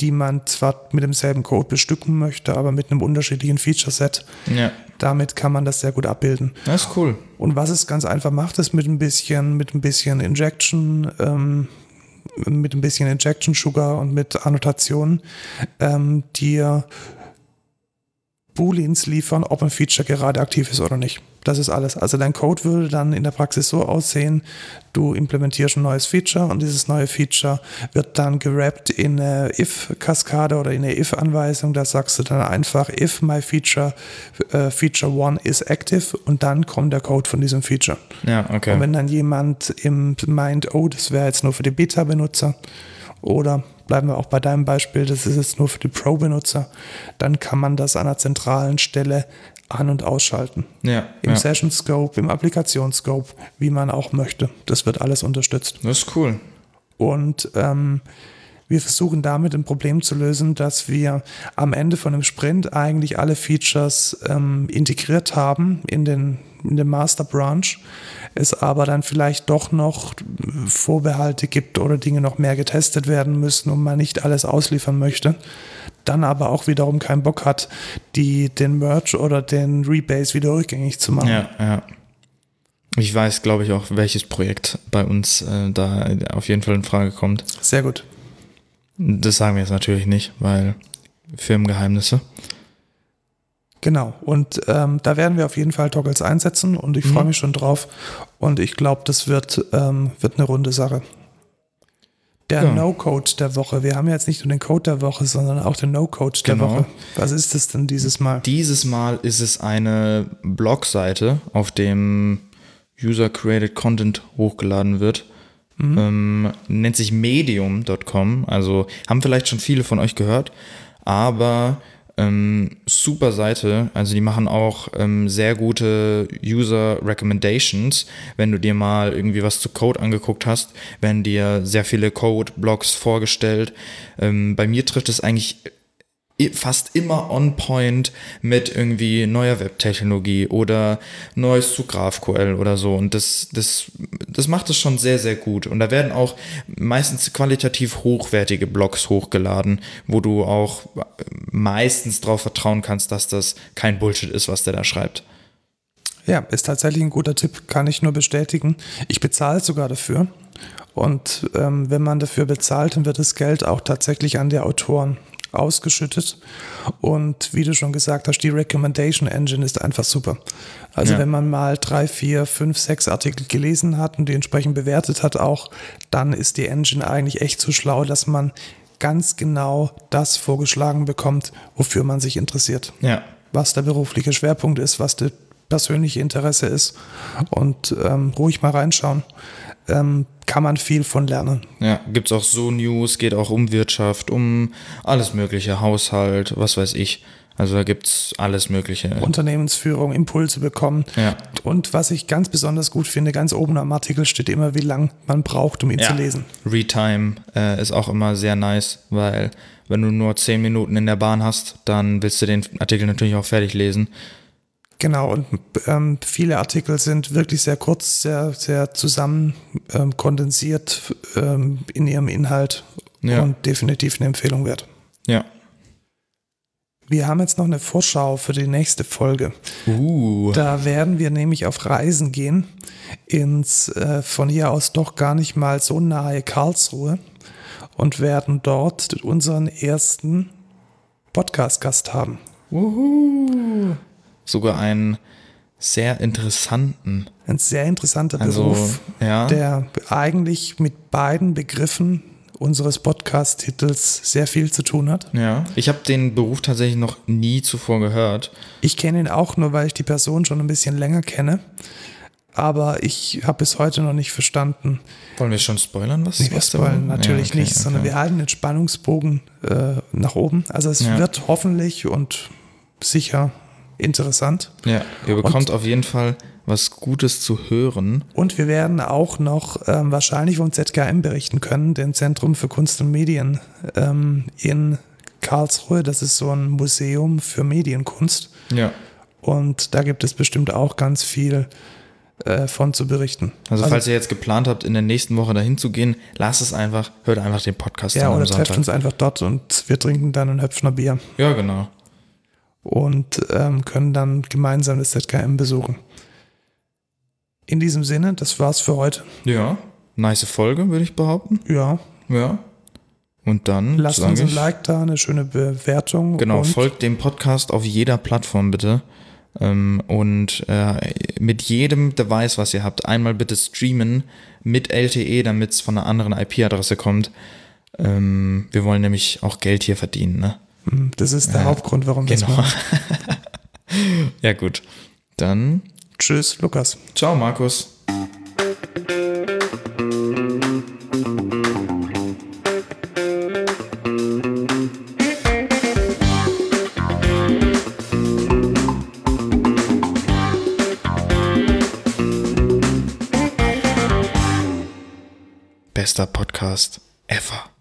die man zwar mit demselben Code bestücken möchte, aber mit einem unterschiedlichen Feature-Set. Ja, Damit kann man das sehr gut abbilden. das ist cool. Und was es ganz einfach macht, ist mit ein bisschen, mit ein bisschen Injection, ähm, mit ein bisschen Injection Sugar und mit Annotationen, ähm, dir Booleans liefern, ob ein Feature gerade aktiv ist oder nicht. Das ist alles. Also dein Code würde dann in der Praxis so aussehen, du implementierst ein neues Feature und dieses neue Feature wird dann gerappt in eine if-Kaskade oder in eine if-Anweisung. Da sagst du dann einfach, if my feature, äh, feature one is active und dann kommt der Code von diesem Feature. Ja, okay. Und wenn dann jemand im meint, oh, das wäre jetzt nur für die Beta-Benutzer oder bleiben wir auch bei deinem Beispiel, das ist jetzt nur für die Pro-Benutzer, dann kann man das an einer zentralen Stelle an- und ausschalten. Ja, Im ja. Session Scope, im Applikationsscope, wie man auch möchte. Das wird alles unterstützt. Das ist cool. Und ähm, wir versuchen damit ein Problem zu lösen, dass wir am Ende von einem Sprint eigentlich alle Features ähm, integriert haben in den, in den Master Branch, es aber dann vielleicht doch noch Vorbehalte gibt oder Dinge noch mehr getestet werden müssen und man nicht alles ausliefern möchte. Dann aber auch wiederum keinen Bock hat, die, den Merge oder den Rebase wieder rückgängig zu machen. Ja, ja. Ich weiß, glaube ich, auch, welches Projekt bei uns äh, da auf jeden Fall in Frage kommt. Sehr gut. Das sagen wir jetzt natürlich nicht, weil Firmengeheimnisse. Genau, und ähm, da werden wir auf jeden Fall Toggles einsetzen und ich freue mich schon drauf. Und ich glaube, das wird, ähm, wird eine runde Sache. Der Ja. No-Code der Woche. Wir haben ja jetzt nicht nur den Code der Woche, sondern auch den No-Code der Genau. Woche. Was ist das denn dieses Mal? Dieses Mal ist es eine Blogseite, auf dem User-Created Content hochgeladen wird. Ähm, nennt sich medium.com. Also haben vielleicht schon viele von euch gehört, aber ähm, super Seite. Also die machen auch ähm, sehr gute User Recommendations. Wenn du dir mal irgendwie was zu Code angeguckt hast, werden dir sehr viele Code-Blogs vorgestellt. Ähm, bei mir trifft es eigentlich fast immer on point mit irgendwie neuer Webtechnologie oder Neues zu GraphQL oder so. Und das, das, das macht es schon sehr, sehr gut. Und da werden auch meistens qualitativ hochwertige Blogs hochgeladen, wo du auch meistens darauf vertrauen kannst, dass das kein Bullshit ist, was der da schreibt. Ja, ist tatsächlich ein guter Tipp, kann ich nur bestätigen. Ich bezahle sogar dafür. Und ähm, wenn man dafür bezahlt, dann wird das Geld auch tatsächlich an die Autoren ausgeschüttet. Und wie du schon gesagt hast, die Recommendation Engine ist einfach super. Also Ja. wenn man mal drei, vier, fünf, sechs Artikel gelesen hat und die entsprechend bewertet hat auch, dann ist die Engine eigentlich echt so schlau, dass man ganz genau das vorgeschlagen bekommt, wofür man sich interessiert Ja. was der berufliche Schwerpunkt ist, was das persönliche Interesse ist und ähm, ruhig mal reinschauen. Ähm, kann man viel von lernen. Ja, gibt's auch so News, geht auch um Wirtschaft, um alles mögliche, Haushalt, was weiß ich. Also da gibt's alles mögliche. Unternehmensführung, Impulse bekommen. Ja. Und was ich ganz besonders gut finde, ganz oben am Artikel steht immer, wie lang man braucht, um ihn zu lesen. Retime äh, ist auch immer sehr nice, weil wenn du nur 10 Minuten in der Bahn hast, dann willst du den Artikel natürlich auch fertig lesen. Genau, und ähm, viele Artikel sind wirklich sehr kurz, sehr, sehr zusammen ähm, kondensiert ähm, in ihrem Inhalt Ja. und definitiv eine Empfehlung wert. Ja. Wir haben jetzt noch eine Vorschau für die nächste Folge. Uh. Da werden wir nämlich auf Reisen gehen ins äh, von hier aus doch gar nicht mal so nahe Karlsruhe und werden dort unseren ersten Podcast-Gast haben. Uhu. Sogar einen sehr interessanten. Ein sehr interessanter Also, Beruf, ja. der eigentlich mit beiden Begriffen unseres Podcast-Titels sehr viel zu tun hat. Ja. Ich habe den Beruf tatsächlich noch nie zuvor gehört. Ich kenne ihn auch nur, weil ich die Person schon ein bisschen länger kenne. Aber ich habe bis heute noch nicht verstanden. Wollen wir schon spoilern, was Nee, wir spoilern natürlich Ja, okay, nicht, sondern okay. wir halten den Spannungsbogen äh, nach oben. Also es Ja. wird hoffentlich und sicher interessant. Ja, ihr bekommt auf jeden Fall was Gutes zu hören. Und wir werden auch noch ähm, wahrscheinlich vom ZKM berichten können, dem Zentrum für Kunst und Medien ähm, in Karlsruhe. Das ist so ein Museum für Medienkunst. Ja. Und da gibt es bestimmt auch ganz viel äh, von zu berichten. Also, falls ihr jetzt geplant habt, in der nächsten Woche dahin zu gehen, lasst es einfach, hört einfach den Podcast ja, oder trefft uns einfach dort und wir trinken dann ein Höpfner Bier Ja, genau. Und ähm, können dann gemeinsam das ZKM besuchen. In diesem Sinne, das war's für heute. Ja, nice Folge, würde ich behaupten. Ja, Ja. Und dann lasst uns ein ich, Like da, eine schöne Bewertung. Genau, folgt dem Podcast auf jeder Plattform bitte. Ähm, und äh, mit jedem Device, was ihr habt, einmal bitte streamen mit LTE, damit es von einer anderen IP-Adresse kommt. Ähm, wir wollen nämlich auch Geld hier verdienen, ne? Das ist der äh, Hauptgrund, warum genau. das ja, gut. Dann. Tschüss, Lukas. Ciao, Markus. Bester Podcast ever.